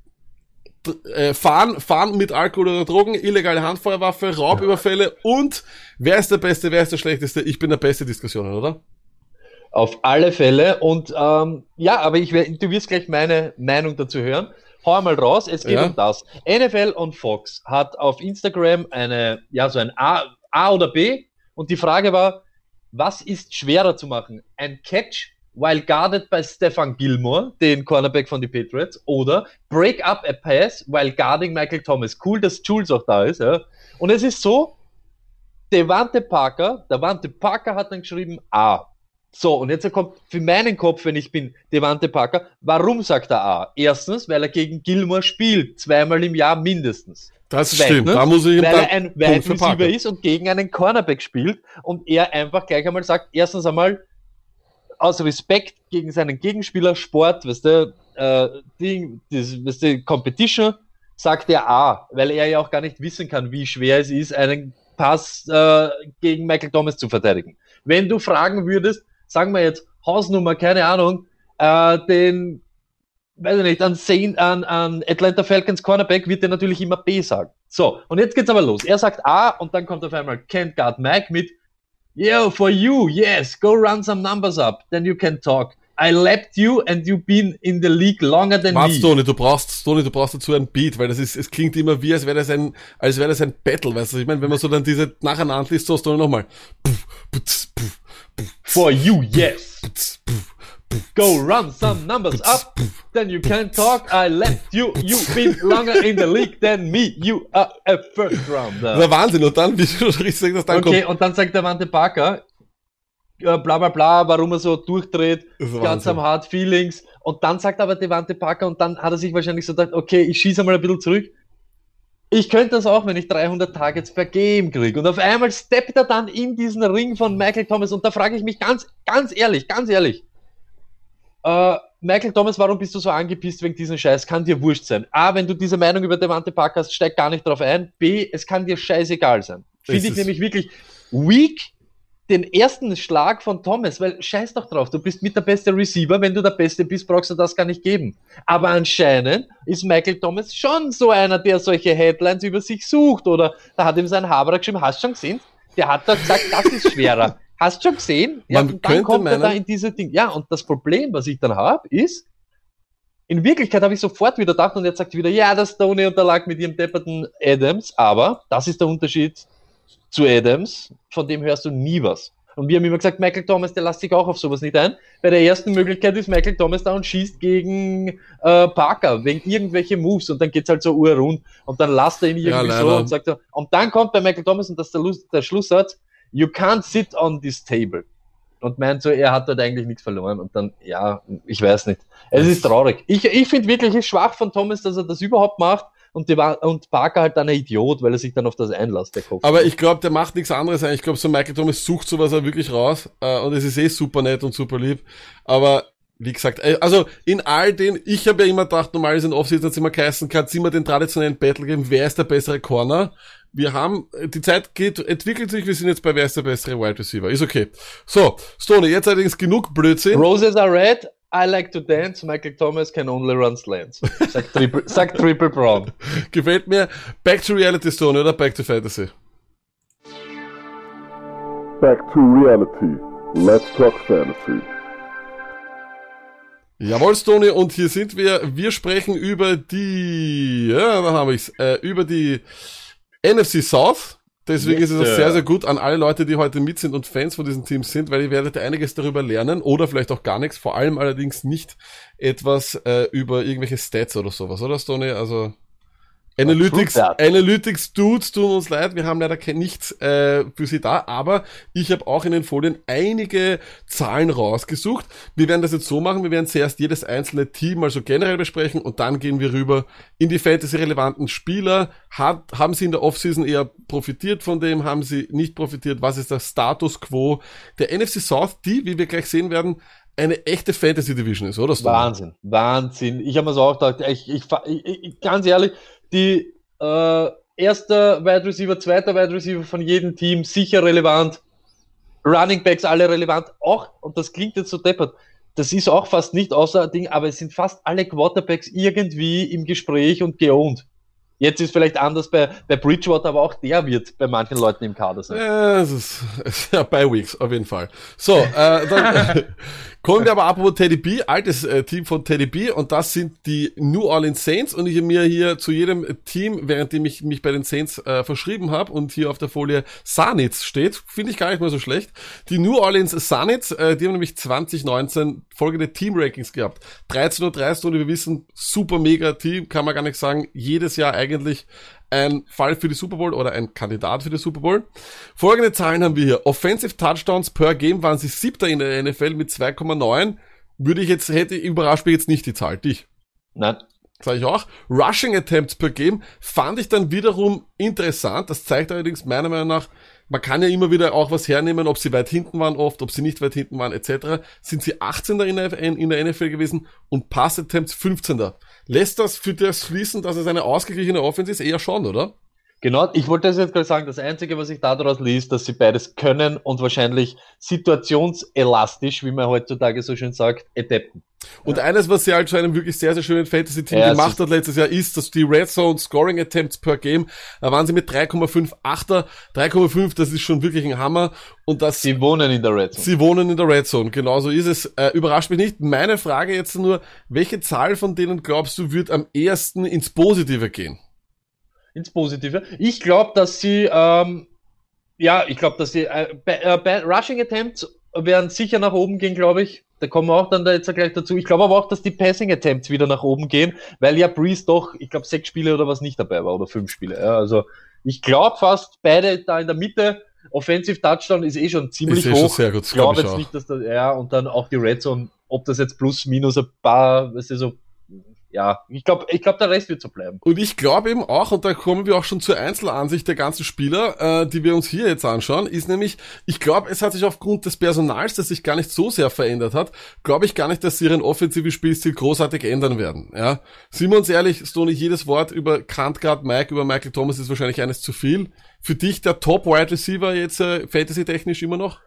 äh, fahren, fahren mit Alkohol oder Drogen, illegale Handfeuerwaffe, Raubüberfälle und wer ist der Beste, wer ist der Schlechteste? Ich bin der beste Diskussion, oder? Auf alle Fälle und ähm, ja, aber ich, du wirst gleich meine Meinung dazu hören. Hau mal raus, es geht ja. um das. NFL und Fox hat auf Instagram eine, ja, so ein A, A oder B und die Frage war, was ist schwerer zu machen? Ein Catch while guarded by Stefan Gilmore, den Cornerback von den Patriots, oder break up a pass while guarding Michael Thomas. Cool, dass Jules auch da ist. Ja. Und es ist so, Devante Parker, Devante Parker hat dann geschrieben A. So, und jetzt kommt für meinen Kopf, wenn ich bin Devante Parker, warum sagt er A? Erstens, weil er gegen Gilmore spielt, zweimal im Jahr mindestens. Das Zweitens, stimmt, da muss ich ihm Weil er ein Wide Receiver ist und gegen einen Cornerback spielt und er einfach gleich einmal sagt, erstens einmal, aus Respekt gegen seinen Gegenspieler, Sport, weißt du, äh, Ding, das, weißt du, Competition, sagt er A, weil er ja auch gar nicht wissen kann, wie schwer es ist, einen Pass äh, gegen Michael Thomas zu verteidigen. Wenn du fragen würdest, sagen wir jetzt Hausnummer, keine Ahnung, äh, den, weiß ich nicht, an, Saint, an, an Atlanta Falcons Cornerback wird er natürlich immer B sagen. So, und jetzt geht's aber los. Er sagt A und dann kommt auf einmal Kent Guard Mike mit Yo, for you, yes, go run some numbers up, then you can talk. I lapped you and you've been in the league longer than Warte, me. Stoney, du brauchst, Stoney, du brauchst dazu ein Beat, weil das ist, es klingt immer wie, als wäre das ein, als wäre das ein Battle, weißt du, ich meine, wenn man so dann diese nacheinander liest, so Stoney nochmal. For you, yes. Go run some numbers up, then you can talk. I left you. You've been longer in the league than me. You are a first rounder. Das Wahnsinn. Und dann, wie du richtig sagst, dann Okay, kommt. und dann sagt der Wante Parker, bla bla bla, warum er so durchdreht, ganz am Hard Feelings. Und dann sagt aber Devante Parker, und dann hat er sich wahrscheinlich so gedacht, okay, ich schieße mal ein bisschen zurück. Ich könnte das auch, wenn ich 300 Targets per Game kriege. Und auf einmal steppt er dann in diesen Ring von Michael Thomas. Und da frage ich mich ganz, ganz ehrlich, ganz ehrlich, äh, Michael Thomas, warum bist du so angepisst wegen diesem Scheiß? Kann dir wurscht sein. A, wenn du diese Meinung über Devante Parker hast, steig gar nicht drauf ein. B, es kann dir scheißegal sein. Finde ich nämlich wirklich weak, den ersten Schlag von Thomas, weil scheiß doch drauf, du bist mit der beste Receiver, wenn du der Beste bist, brauchst du das gar nicht geben. Aber anscheinend ist Michael Thomas schon so einer, der solche Headlines über sich sucht, oder da hat ihm sein Haberer geschrieben, hast du schon gesehen? Der hat da gesagt, das ist schwerer. Hast du schon gesehen? Ja, Man und dann kommt meinen, er da in diese Dinge. Ja, und das Problem, was ich dann habe, ist, in Wirklichkeit habe ich sofort wieder gedacht und jetzt sagt wieder, ja, das Tony unterlag mit ihrem depperten Adams, aber das ist der Unterschied zu Adams, von dem hörst du nie was. Und wir haben immer gesagt, Michael Thomas, der lässt sich auch auf sowas nicht ein. Bei der ersten Möglichkeit ist Michael Thomas da und schießt gegen äh, Parker wegen irgendwelche Moves und dann geht's halt so urrund und dann lasst er ihn irgendwie ja, so und sagt so, und dann kommt bei Michael Thomas und das ist der, der Schlusssatz, you can't sit on this table. Und meint so, er hat dort eigentlich nichts verloren. Und dann, ja, ich weiß nicht. Es ist traurig. Ich, ich finde wirklich, es schwach von Thomas, dass er das überhaupt macht. Und, die, und Parker halt dann ein Idiot, weil er sich dann auf das einlässt, der Kopf. Aber ich glaube, der macht nichts anderes. Ich glaube, so Michael Thomas sucht sowas auch wirklich raus. Äh, und es ist eh super nett und super lieb. Aber wie gesagt, äh, also in all den, ich habe ja immer gedacht, normal ist ein Offseason, hat immer geheißen, kann es immer den traditionellen Battle geben, wer ist der bessere Corner? Wir haben, die Zeit geht, entwickelt sich, wir sind jetzt bei wer ist der bessere Wide Receiver. Ist okay. So, Stoney, jetzt allerdings genug Blödsinn. Roses are red, I like to dance, Michael Thomas can only run slants. Sag Triple, sag triple Brown. Gefällt mir. Back to Reality, Stoney, oder Back to Fantasy? Back to Reality. Let's talk Fantasy. Jawohl, Stoney, und hier sind wir. Wir sprechen über die, ja, da habe ich's, äh, über die NFC South. Deswegen yes, ist es auch sehr, sehr gut an alle Leute, die heute mit sind und Fans von diesen Teams sind, weil ihr werdet einiges darüber lernen oder vielleicht auch gar nichts, vor allem allerdings nicht etwas äh, über irgendwelche Stats oder sowas, oder Stoney? Also Analytics, Analytics Dudes tun uns leid, wir haben leider nichts äh, für sie da, aber ich habe auch in den Folien einige Zahlen rausgesucht. Wir werden das jetzt so machen, wir werden zuerst jedes einzelne Team also generell besprechen und dann gehen wir rüber in die Fantasy-relevanten Spieler. Hat, haben sie in der Offseason eher profitiert von dem, haben sie nicht profitiert? Was ist der Status Quo der NFC South, die, wie wir gleich sehen werden, eine echte Fantasy Division ist, oder? Wahnsinn, Wahnsinn. Ich habe mir so auch gedacht, ich, ich, ich, ganz ehrlich, die äh, erster Wide Receiver, zweiter Wide Receiver von jedem Team sicher relevant. Running Backs alle relevant. Auch, und das klingt jetzt so deppert, das ist auch fast nicht außer Ding, aber es sind fast alle Quarterbacks irgendwie im Gespräch und geohnt. Jetzt ist vielleicht anders bei, bei Bridgewater, aber auch der wird bei manchen Leuten im Kader sein. Ja, es ist, ja, bei Weeks, auf jeden Fall. So, äh, dann kommen wir aber ab wo Teddy B, altes äh, Team von Teddy B und das sind die New Orleans Saints und ich habe mir hier zu jedem Team, während ich mich bei den Saints äh, verschrieben habe und hier auf der Folie Sanitz steht, finde ich gar nicht mal so schlecht. Die New Orleans Sanitz, äh, die haben nämlich 2019 folgende Team-Rankings gehabt. 13.30 Uhr, und wir wissen, super mega Team, kann man gar nicht sagen, jedes Jahr eigentlich ein Fall für die Super Bowl oder ein Kandidat für die Super Bowl. Folgende Zahlen haben wir hier. Offensive Touchdowns per Game waren sie siebter in der NFL mit 2,9. Würde ich jetzt, hätte, überrascht mich jetzt nicht die Zahl. Dich? Nein. Sag ich auch. Rushing Attempts per Game fand ich dann wiederum interessant. Das zeigt allerdings meiner Meinung nach, man kann ja immer wieder auch was hernehmen, ob sie weit hinten waren oft, ob sie nicht weit hinten waren, etc. Sind sie 18. in der, in der NFL gewesen und Pass Attempts 15. Lässt das für das schließen, dass es eine ausgeglichene Offense ist? Eher schon, oder? Genau, ich wollte das jetzt gerade sagen, das Einzige, was ich daraus liest, dass sie beides können und wahrscheinlich situationselastisch, wie man heutzutage so schön sagt, adapten. Und ja. eines, was sie halt zu einem wirklich sehr, sehr schönen Fantasy-Team ja, gemacht hat letztes Jahr, ist, dass die Red Zone Scoring Attempts per Game, da waren sie mit 3,58er, 3,5, das ist schon wirklich ein Hammer. Und das, sie wohnen in der Red Zone. Sie wohnen in der Red Zone, genauso ist es. Äh, überrascht mich nicht. Meine Frage jetzt nur, welche Zahl von denen glaubst du, wird am ehesten ins Positive gehen? Ins Positive. Ich glaube, dass sie, ähm, ja, ich glaube, dass sie, äh, bei, äh, bei Rushing Attempts werden sicher nach oben gehen, glaube ich. Da kommen wir auch dann da jetzt gleich dazu. Ich glaube aber auch, dass die Passing Attempts wieder nach oben gehen, weil ja Breeze doch, ich glaube, sechs Spiele oder was nicht dabei war oder fünf Spiele. Ja, also ich glaube fast beide da in der Mitte. Offensive Touchdown ist eh schon ziemlich eh hoch. Schon gut, ich glaube jetzt auch. nicht, dass das, ja, und dann auch die Red Zone, ob das jetzt plus minus ein paar, weißt du, so ja, ich glaube, ich glaub, der Rest wird so bleiben. Und ich glaube eben auch, und da kommen wir auch schon zur Einzelansicht der ganzen Spieler, äh, die wir uns hier jetzt anschauen, ist nämlich, ich glaube, es hat sich aufgrund des Personals, das sich gar nicht so sehr verändert hat, glaube ich gar nicht, dass sie ihren offensiven Spielstil großartig ändern werden. Ja, Sind wir uns ehrlich, Stoney, jedes Wort über Kantgard, Mike, über Michael Thomas ist wahrscheinlich eines zu viel. Für dich der Top-Wide Receiver jetzt äh, fantasy-technisch immer noch?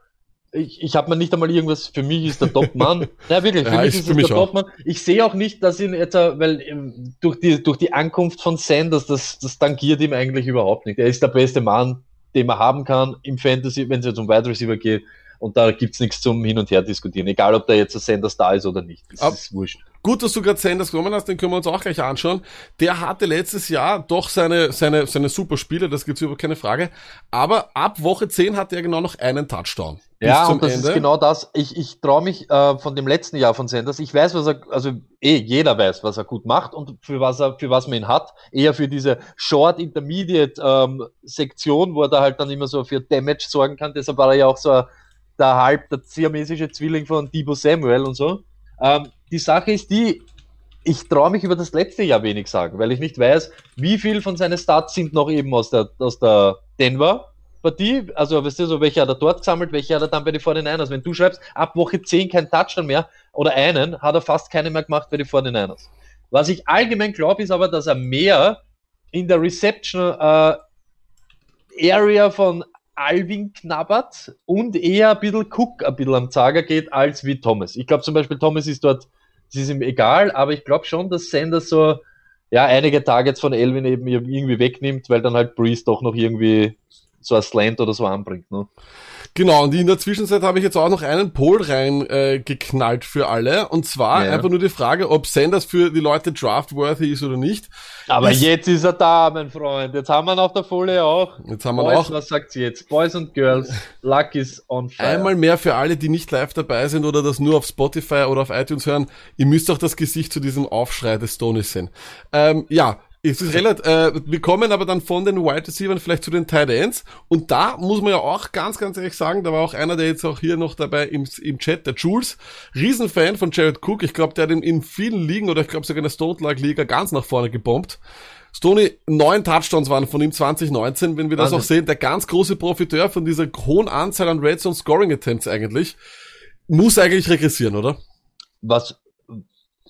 Ich, ich habe mir nicht einmal irgendwas, für mich ist der Top-Mann. ja, wirklich, für ja, mich ist, es der Top-Mann. Ich sehe auch nicht, dass ihn jetzt, äh, weil ähm, durch die, durch die Ankunft von Sanders, das, das tangiert ihm eigentlich überhaupt nicht. Er ist der beste Mann, den man haben kann im Fantasy, wenn es jetzt um Wide Receiver geht. Und da gibt's nichts zum Hin und Her diskutieren, egal ob da jetzt ein Sanders da ist oder nicht. Das Ab, ist wurscht. Gut, dass du gerade Sanders genommen hast, den können wir uns auch gleich anschauen. Der hatte letztes Jahr doch seine, seine, seine super Spiele, das gibt's überhaupt keine Frage. Aber ab Woche 10 hatte er genau noch einen Touchdown. Ja, und das Ende. ist genau das. Ich, ich traue mich äh, von dem letzten Jahr von Sanders. Ich weiß, was er, also eh, jeder weiß, was er gut macht und für was er, für was man ihn hat. Eher für diese Short Intermediate ähm, Sektion, wo er da halt dann immer so für Damage sorgen kann. Deshalb war er ja auch so der halb, der siamesische Zwilling von Debo Samuel und so. Ähm, die Sache ist die, ich traue mich über das letzte Jahr wenig sagen, weil ich nicht weiß, wie viel von seinen Stats sind noch eben aus der, aus der Denver Partie, also weißt du, so welche hat er dort gesammelt, welche hat er dann bei den 49ers. Wenn du schreibst, ab Woche 10 kein Touchdown mehr oder einen, hat er fast keine mehr gemacht bei den 49ers. Was ich allgemein glaube, ist aber, dass er mehr in der Reception äh, Area von Alvin knabbert und eher ein bisschen Cook ein bisschen am Zager geht, als wie Thomas. Ich glaube zum Beispiel, Thomas ist dort, es ist ihm egal, aber ich glaube schon, dass Sanders so ja, einige Targets von Elvin eben irgendwie wegnimmt, weil dann halt Breeze doch noch irgendwie so ein Slant oder so anbringt. Ne? Genau, und in der Zwischenzeit habe ich jetzt auch noch einen Poll rein äh, für alle. Und zwar ja. einfach nur die Frage, ob Sanders für die Leute draftworthy ist oder nicht. Aber ist, jetzt ist er da, mein Freund. Jetzt haben wir ihn auf der Folie auch. Jetzt haben wir Boys, auch. Was sagt sie jetzt? Boys und Girls, Luck is on fire. Einmal mehr für alle, die nicht live dabei sind oder das nur auf Spotify oder auf iTunes hören. Ihr müsst auch das Gesicht zu diesem Aufschrei des Stonys sehen. Ähm, ja, Es ist relativ, äh, wir kommen aber dann von den Wide Receivers vielleicht zu den Tight Ends. Und da muss man ja auch ganz, ganz ehrlich sagen, da war auch einer, der jetzt auch hier noch dabei im, im Chat, der Jules, Riesenfan von Jared Cook. Ich glaube, der hat ihn in vielen Ligen oder ich glaube sogar in der Stone Lag Liga ganz nach vorne gebombt. Stoney, neun Touchdowns waren von ihm 2019, wenn wir das Wahnsinn. auch sehen. Der ganz große Profiteur von dieser hohen Anzahl an Red Zone Scoring Attempts eigentlich. Muss eigentlich regressieren, oder? was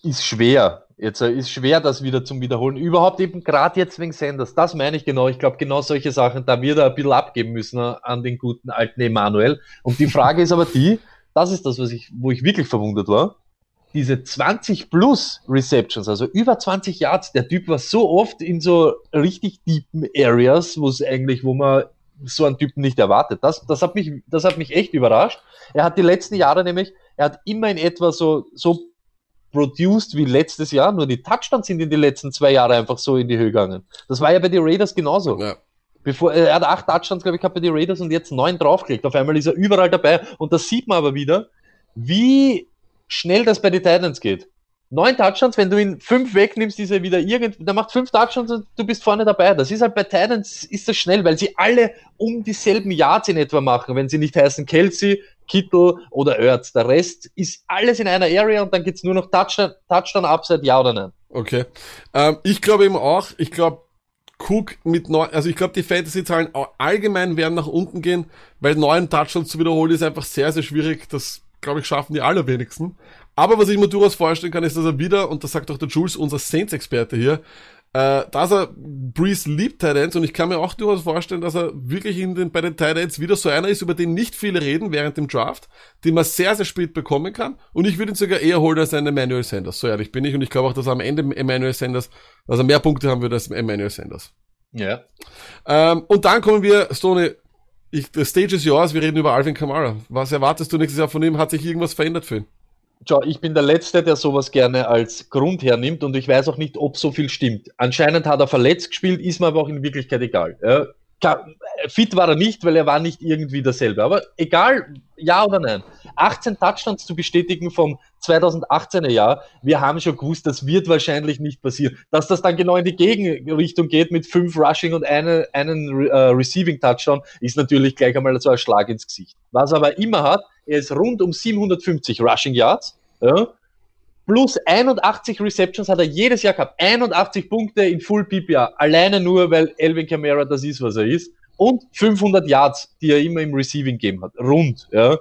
ist schwer. Jetzt äh, ist schwer, das wieder zum Wiederholen. Überhaupt eben gerade jetzt wegen Sanders. Das meine ich genau. Ich glaube, genau solche Sachen, da wird er ein bisschen abgeben müssen äh, an den guten alten Emanuel. Und die Frage ist aber die, das ist das, was ich, wo ich wirklich verwundert war. Diese 20 plus Receptions, also über 20 Yards, der Typ war so oft in so richtig deepen Areas, wo es eigentlich, wo man so einen Typen nicht erwartet. Das, das hat mich, das hat mich echt überrascht. Er hat die letzten Jahre nämlich, er hat immer in etwa so, so produced wie letztes Jahr, nur die Touchdowns sind in die letzten zwei Jahre einfach so in die Höhe gegangen. Das war ja bei den Raiders genauso. Ja. Bevor, er hat acht Touchdowns, glaube ich, gehabt bei den Raiders und jetzt neun draufgelegt. Auf einmal ist er überall dabei und das sieht man aber wieder, wie schnell das bei den Titans geht. Neun Touchdowns, wenn du ihn fünf wegnimmst, ist er wieder irgend, der macht fünf Touchdowns und du bist vorne dabei. Das ist halt bei Titans ist das schnell, weil sie alle um dieselben Yards in etwa machen, wenn sie nicht heißen Kelsey, Kittel oder Ertz. Der Rest ist alles in einer Area und dann geht's nur noch Touchdown, Touchdown Upside, ja oder nein. Okay. Ähm, ich glaube eben auch, ich glaube, Cook mit neun, also ich glaube, die Fantasy-Zahlen allgemein werden nach unten gehen, weil neun Touchdowns zu wiederholen ist einfach sehr, sehr schwierig. Das, glaube ich, schaffen die allerwenigsten. Aber was ich mir durchaus vorstellen kann, ist, dass er wieder, und das sagt auch der Jules, unser Saints-Experte hier, äh, dass er Breeze liebt Titans und ich kann mir auch durchaus vorstellen, dass er wirklich in den, bei den Titans wieder so einer ist, über den nicht viele reden während dem Draft, den man sehr, sehr spät bekommen kann und ich würde ihn sogar eher holen als einen Emmanuel Sanders, so ehrlich bin ich und ich glaube auch, dass er am Ende Emmanuel Sanders, dass er mehr Punkte haben würde als Emmanuel Sanders. Ja. Ähm, und dann kommen wir, Stoney, ich, the stage is yours, wir reden über Alvin Kamara. Was erwartest du nächstes Jahr von ihm? Hat sich irgendwas verändert für ihn? Schau, ich bin der Letzte, der sowas gerne als Grund hernimmt und ich weiß auch nicht, ob so viel stimmt. Anscheinend hat er verletzt gespielt, ist mir aber auch in Wirklichkeit egal. Ja, fit war er nicht, weil er war nicht irgendwie derselbe. Aber egal, ja oder nein. 18 Touchdowns zu bestätigen vom 2018er Jahr, wir haben schon gewusst, das wird wahrscheinlich nicht passieren. Dass das dann genau in die Gegenrichtung geht mit fünf Rushing und eine, einen äh, Receiving Touchdown, ist natürlich gleich einmal so ein Schlag ins Gesicht. Was er aber immer hat, er ist rund um 750 Rushing Yards, ja, plus 81 Receptions hat er jedes Jahr gehabt. 81 Punkte in Full PPR. Alleine nur, weil Elvin Kamara das ist, was er ist. Und 500 Yards, die er immer im Receiving Game hat. Rund, ja.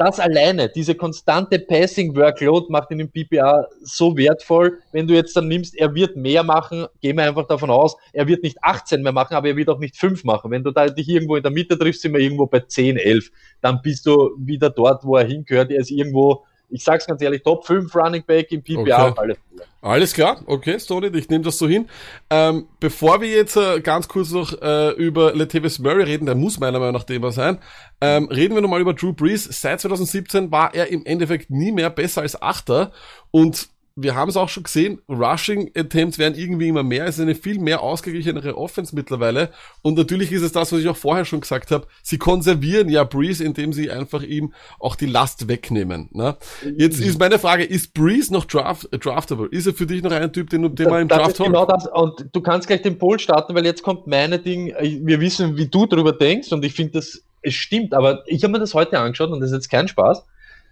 Das alleine, diese konstante Passing Workload macht ihn im PPR so wertvoll. Wenn du jetzt dann nimmst, er wird mehr machen, gehen wir einfach davon aus, er wird nicht 18 mehr machen, aber er wird auch nicht 5 machen. Wenn du da dich irgendwo in der Mitte triffst, sind wir irgendwo bei 10, 11. Dann bist du wieder dort, wo er hingehört. Er ist irgendwo, ich sag's ganz ehrlich, Top 5 Running Back im PPR Okay. auf alle Fälle. Alles klar, okay, Stoney, ich nehme das so hin. Ähm, bevor wir jetzt äh, ganz kurz noch äh, über Latavius Murray reden, der muss meiner Meinung nach Thema sein, ähm, reden wir nochmal über Drew Brees. Seit 2017 war er im Endeffekt nie mehr besser als Achter und wir haben es auch schon gesehen, Rushing Attempts werden irgendwie immer mehr. Es ist eine viel mehr ausgeglichenere Offense mittlerweile. Und natürlich ist es das, was ich auch vorher schon gesagt habe. Sie konservieren ja Breeze, indem sie einfach ihm auch die Last wegnehmen. Ne? Jetzt ist meine Frage, ist Breeze noch draft, äh, draftable? Ist er für dich noch ein Typ, den, du- den man im das Draft ist genau das. Und du kannst gleich den Poll starten, weil jetzt kommt meine Ding. Wir wissen, wie du darüber denkst und ich finde, das es stimmt. Aber ich habe mir das heute angeschaut und das ist jetzt kein Spaß.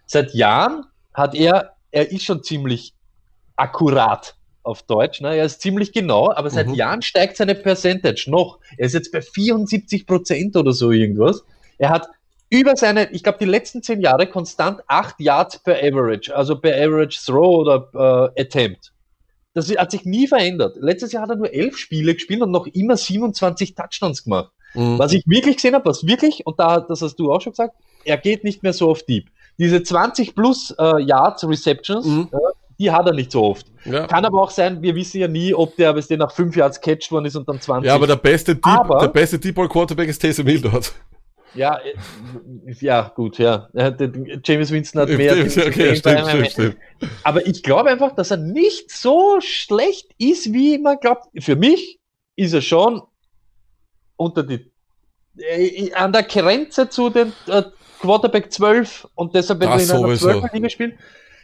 Seit Jahren hat er, er ist schon ziemlich akkurat auf Deutsch. Ne? Er ist ziemlich genau, aber seit Mhm. Jahren steigt seine Percentage noch. Er ist jetzt bei 74 Prozent oder so irgendwas. Er hat über seine, ich glaube, die letzten zehn Jahre konstant 8 Yards per Average, also per Average Throw oder äh, Attempt. Das hat sich nie verändert. Letztes Jahr hat er nur elf Spiele gespielt und noch immer 27 Touchdowns gemacht. Mhm. Was ich wirklich gesehen habe, was wirklich, und da, das hast du auch schon gesagt, er geht nicht mehr so auf Deep. Diese 20 plus äh, Yards Receptions, Mhm. ja, die hat er nicht so oft. Ja. Kann aber auch sein, wir wissen ja nie, ob der, bis der nach 5 Yards catcht worden ist und dann 20. ja, aber der beste Deep, Aber- der beste Deep Ball Quarterback ist Taysom Hill dort. ja, äh, ja, gut, ja. James Winston hat mehr. Stimmt, okay, stimmt, stimmt, stimmt. Aber ich glaube einfach, dass er nicht so schlecht ist, wie man glaubt. Für mich ist er schon unter die äh, an der Grenze zu den äh, Quarterback 12 und deshalb wenn Das in einer sowieso. 12 Liga spielen.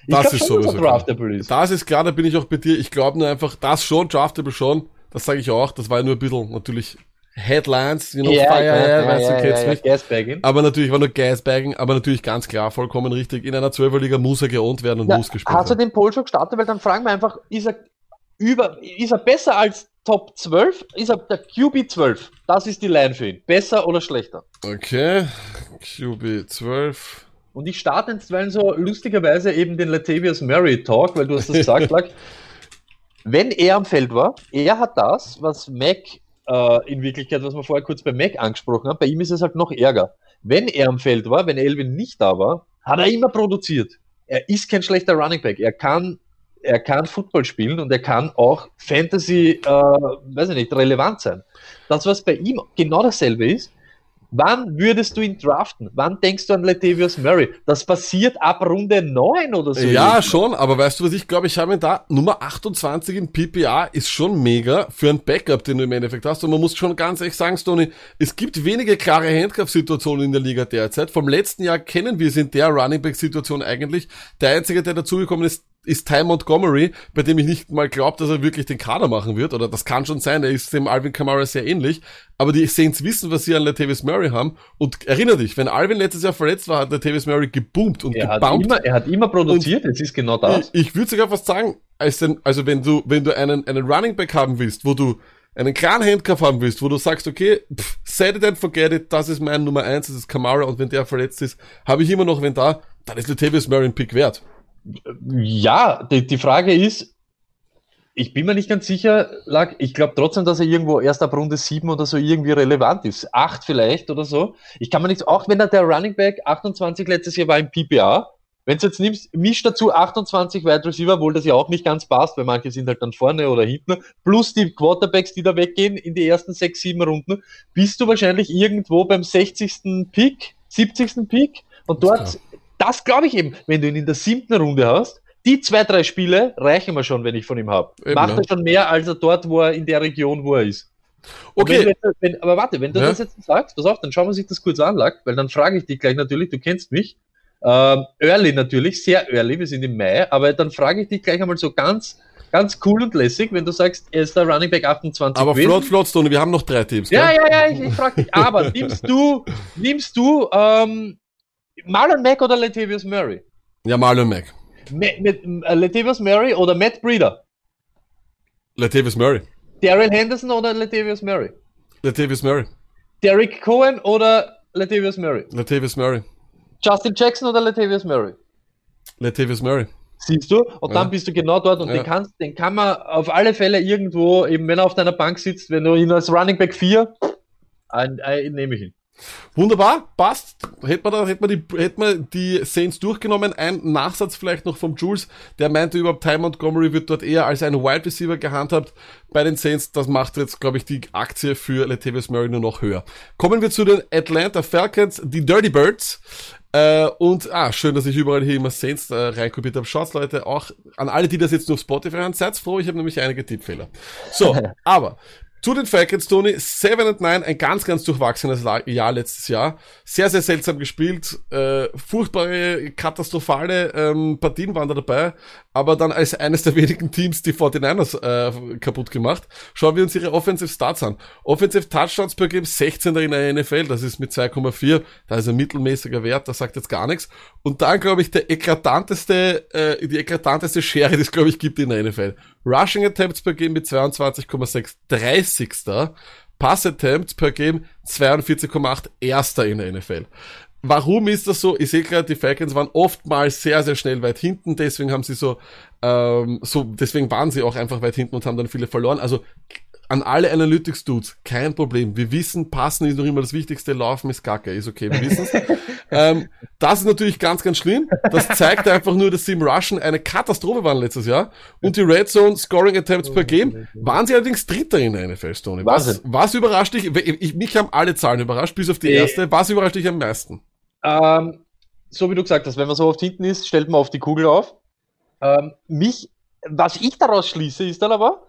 Ich Das ist schon, sowieso klar. draftable ist. Das ist klar, da bin ich auch bei dir. Ich glaube nur einfach, das schon, draftable schon. Das sage ich auch. Das war ja nur ein bisschen natürlich Headlines, you know, Ja, Fire, ja, ja, ja, weißt du, kennst mich. Gasbagging. Aber natürlich war nur Gasbagging, aber natürlich ganz klar, vollkommen richtig. In einer Zwölferliga muss er geohnt werden und Ja, muss gespielt hast du werden. den Poll schon gestartet? Weil dann fragen wir einfach, ist er über, ist er besser als Top 12? Ist er der QB 12? Das ist die Line für ihn. Besser oder schlechter? Okay, QB 12. Und ich starte jetzt, weil so lustigerweise eben den Latavius Murray Talk, weil du hast das gesagt, Lack. Wenn er am Feld war, er hat das, was Mac äh, in Wirklichkeit, was wir vorher kurz bei Mac angesprochen haben, bei ihm ist es halt noch ärger. Wenn er am Feld war, wenn Elvin nicht da war, hat er immer produziert. Er ist kein schlechter Running Back. Er kann, er kann Football spielen und er kann auch Fantasy, äh, weiß ich nicht, relevant sein. Das, was bei ihm genau dasselbe ist, Wann würdest du ihn draften? Wann denkst du an Latavius Murray? Das passiert ab Runde 9 oder so. Ja, schon, aber weißt du, was ich glaube, ich habe ihn da, Nummer 28 in PPA ist schon mega für ein Backup, den du im Endeffekt hast. Und man muss schon ganz ehrlich sagen, Stoney, es gibt wenige klare Handcuff-Situationen in der Liga derzeit. Vom letzten Jahr kennen wir es in der Running Back-Situation eigentlich. Der einzige, der dazugekommen ist, ist Ty Montgomery, bei dem ich nicht mal glaube, dass er wirklich den Kader machen wird, oder das kann schon sein, er ist dem Alvin Kamara sehr ähnlich, aber die Saints wissen, was sie an Latavius Murray haben, und erinnere dich, wenn Alvin letztes Jahr verletzt war, hat Latavius Murray geboomt und Er hat, geboumt. immer, er hat immer produziert, jetzt ist genau das. Ich, ich würde sogar fast sagen, als also wenn du, wenn du einen, einen Running Back haben willst, wo du einen klaren Handcuff haben willst, wo du sagst, okay, pff, set it and forget it, das ist mein Nummer eins, das ist Kamara, und wenn der verletzt ist, habe ich immer noch wenn da, dann ist Latavius Murray ein Pick wert. Ja, die, die Frage ist, ich bin mir nicht ganz sicher, Lack, ich glaube trotzdem, dass er irgendwo erst ab Runde 7 oder so irgendwie relevant ist. 8 vielleicht oder so. Ich kann mir nicht, auch wenn er der Running Back 28 letztes Jahr war im PPA, wenn du jetzt nimmst, misch dazu 28 Wide Receiver, obwohl das ja auch nicht ganz passt, weil manche sind halt dann vorne oder hinten, plus die Quarterbacks, die da weggehen in die ersten 6, 7 Runden, bist du wahrscheinlich irgendwo beim 60. Pick, 70. Pick und dort. Das glaube ich eben, wenn du ihn in der siebten Runde hast, die zwei, drei Spiele reichen mir schon, wenn ich von ihm habe. Macht ja. er schon mehr, als er dort, wo er in der Region, wo er ist. Okay, Wenn, wenn, aber warte, wenn du Ja. das jetzt sagst, pass auf, dann schauen wir sich das kurz an, Lack, weil dann frage ich dich gleich natürlich, du kennst mich. Ähm, early natürlich, sehr early, wir sind im Mai, aber dann frage ich dich gleich einmal so ganz, ganz cool und lässig, wenn du sagst, er ist der Running Back 28 aber gewesen. flott, flott, Stoney, wir haben noch drei Teams, Ja, gell? ja, ja, ich, ich frage dich, aber nimmst du, nimmst du ähm, Marlon Mack oder Latavius Murray? Ja, Marlon Mack. Mit, mit, äh, Latavius Murray oder Matt Breeder? Latavius Murray. Daryl Henderson oder Latavius Murray? Latavius Murray. Derek Cohen oder Latavius Murray? Latavius Murray. Justin Jackson oder Latavius Murray? Latavius Murray. Siehst du? Und Ja. dann bist du genau dort und Ja. den, kannst, den kann man auf alle Fälle irgendwo, eben wenn er auf deiner Bank sitzt, wenn du ihn als Running Back 4, ein, ein, nehme ich ihn. Wunderbar, passt. Hätten wir, da, hätten, wir die, hätten wir die Saints durchgenommen. Ein Nachsatz vielleicht noch vom Jules, der meinte überhaupt, Ty Montgomery wird dort eher als ein Wide Receiver gehandhabt bei den Saints. Das macht jetzt, glaube ich, die Aktie für Latavius Murray nur noch höher. Kommen wir zu den Atlanta Falcons, die Dirty Birds. Äh, und, ah, schön, dass ich überall hier immer Saints äh, reinkopiert habe. Schaut's, Leute, auch an alle, die das jetzt nur Spotify hören, seid froh, ich habe nämlich einige Tippfehler. So, aber zu den Falcons, Tony, 7 and 9, ein ganz, ganz durchwachsenes Jahr letztes Jahr. Sehr, sehr seltsam gespielt, äh, furchtbare, katastrophale ähm, Partien waren da dabei, aber dann als eines der wenigen Teams die 49ers äh, kaputt gemacht. Schauen wir uns ihre Offensive Starts an. Offensive Touchdowns per Game 16er in der NFL, das ist mit 2,4, da ist ein mittelmäßiger Wert, das sagt jetzt gar nichts. Und dann, glaube ich, der eklatanteste, äh, die eklatanteste Schere, die es, glaube ich, gibt in der NFL. Rushing Attempts per Game mit 22,6, 30. Pass Attempts per Game 42,8, erster in der NFL. Warum ist das so? Ich sehe gerade, die Falcons waren oftmals sehr, sehr schnell weit hinten, deswegen haben sie so, ähm, so, deswegen waren sie auch einfach weit hinten und haben dann viele verloren. Also an alle Analytics-Dudes, kein Problem. Wir wissen, passen ist noch immer das Wichtigste, laufen ist kacke, ist okay, wir wissen's. ähm, das ist natürlich ganz, ganz schlimm. Das zeigt einfach nur, dass sie im Rushen eine Katastrophe waren letztes Jahr. Und die Red Zone Scoring Attempts per Game waren sie allerdings Dritter in der NFL, Stoney. Was, was überrascht dich? Ich, ich, mich haben alle Zahlen überrascht, bis auf die Äh. erste. Was überrascht dich am meisten? Ähm, so wie du gesagt hast, wenn man so oft hinten ist, stellt man auf die Kugel auf. Ähm, mich, was ich daraus schließe, ist dann aber,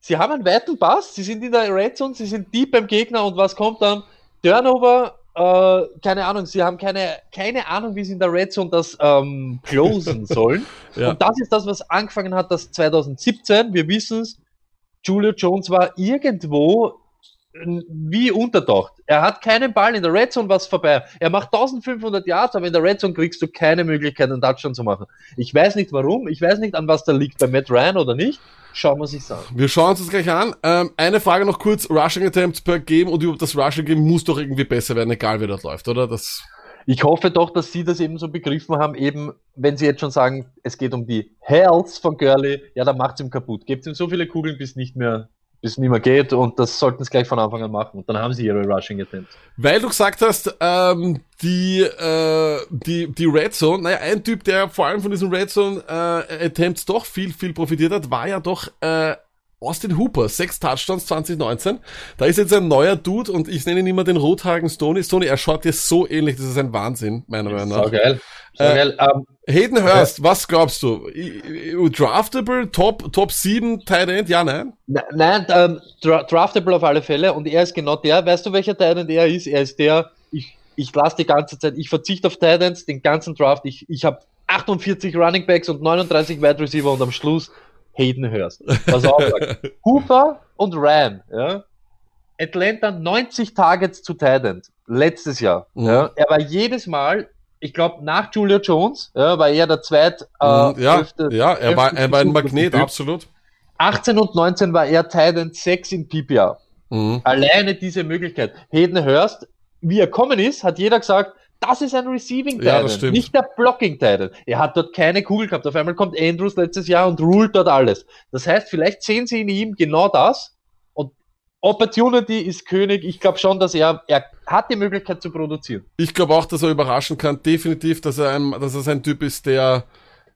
sie haben einen weiten Pass, sie sind in der Red Zone, sie sind deep beim Gegner und was kommt dann? Turnover, äh, keine Ahnung, sie haben keine, keine Ahnung, wie sie in der Red Zone das ähm, closen sollen. Ja. Und das ist das, was angefangen hat, das 2017, wir wissen es, Julio Jones war irgendwo wie untertaucht. Er hat keinen Ball in der Red Zone was vorbei. Er macht 1500 Yards, aber in der Red Zone kriegst du keine Möglichkeit, einen Touchdown zu machen. Ich weiß nicht warum, ich weiß nicht, an was da liegt, bei Matt Ryan oder nicht. Schauen wir sich an. Wir schauen uns das gleich an. Ähm, eine Frage noch kurz: Rushing Attempts per Game und über das Rushing Game muss doch irgendwie besser werden, egal wie das läuft, oder? Das ich hoffe doch, dass Sie das eben so begriffen haben, eben, wenn Sie jetzt schon sagen, es geht um die Health von Gurley, ja, dann macht's ihm kaputt. Gebt ihm so viele Kugeln, bis nicht mehr bis nicht mehr geht und das sollten sie gleich von Anfang an machen und dann haben sie ihre Rushing Attempts. Weil du gesagt hast, ähm, die, äh, die, die Red Zone, naja, ein Typ, der vor allem von diesen Red Zone äh, Attempts doch viel, viel profitiert hat, war ja doch äh, Austin Hooper, sechs Touchdowns 2019. Da ist jetzt ein neuer Dude und ich nenne ihn immer den Rothagen Stoney. Stoney, er schaut dir so ähnlich, das ist ein Wahnsinn, meiner Meinung nach. So geil. So äh, geil. Um, ähm, Hayden Hurst, was glaubst du? Draftable, Top, Top 7 Tight End? Ja, nein? Nein, ähm, dra draftable auf alle Fälle und er ist genau der, weißt du, welcher Tight End er ist? Er ist der, ich, ich lasse die ganze Zeit, ich verzichte auf Tight Ends, den ganzen Draft, ich, ich habe 48 Running Backs und 39 Wide Receiver und am Schluss Hayden Hurst. Was auch sagt. Hooper und Ram, ja. Atlanta 90 Targets zu Tident letztes Jahr. Mhm. Ja. Er war jedes Mal, ich glaube, nach Julio Jones, ja, war er der zweit. Äh, ja, öfte, ja, er war, er war ein Magnet, absolut. 18 und 19 war er Tident 6 in PPR. Mhm. Alleine diese Möglichkeit. Hayden Hurst, wie er kommen ist, hat jeder gesagt, das ist ein Receiving Titan, ja, nicht der Blocking Titan. Er hat dort keine Kugel gehabt. Auf einmal kommt Andrews letztes Jahr und ruled dort alles. Das heißt, vielleicht sehen sie in ihm genau das. Opportunity ist König. Ich glaube schon, dass er, er hat die Möglichkeit zu produzieren. Ich glaube auch, dass er überraschen kann. Definitiv, dass er ein, dass er sein Typ ist, der,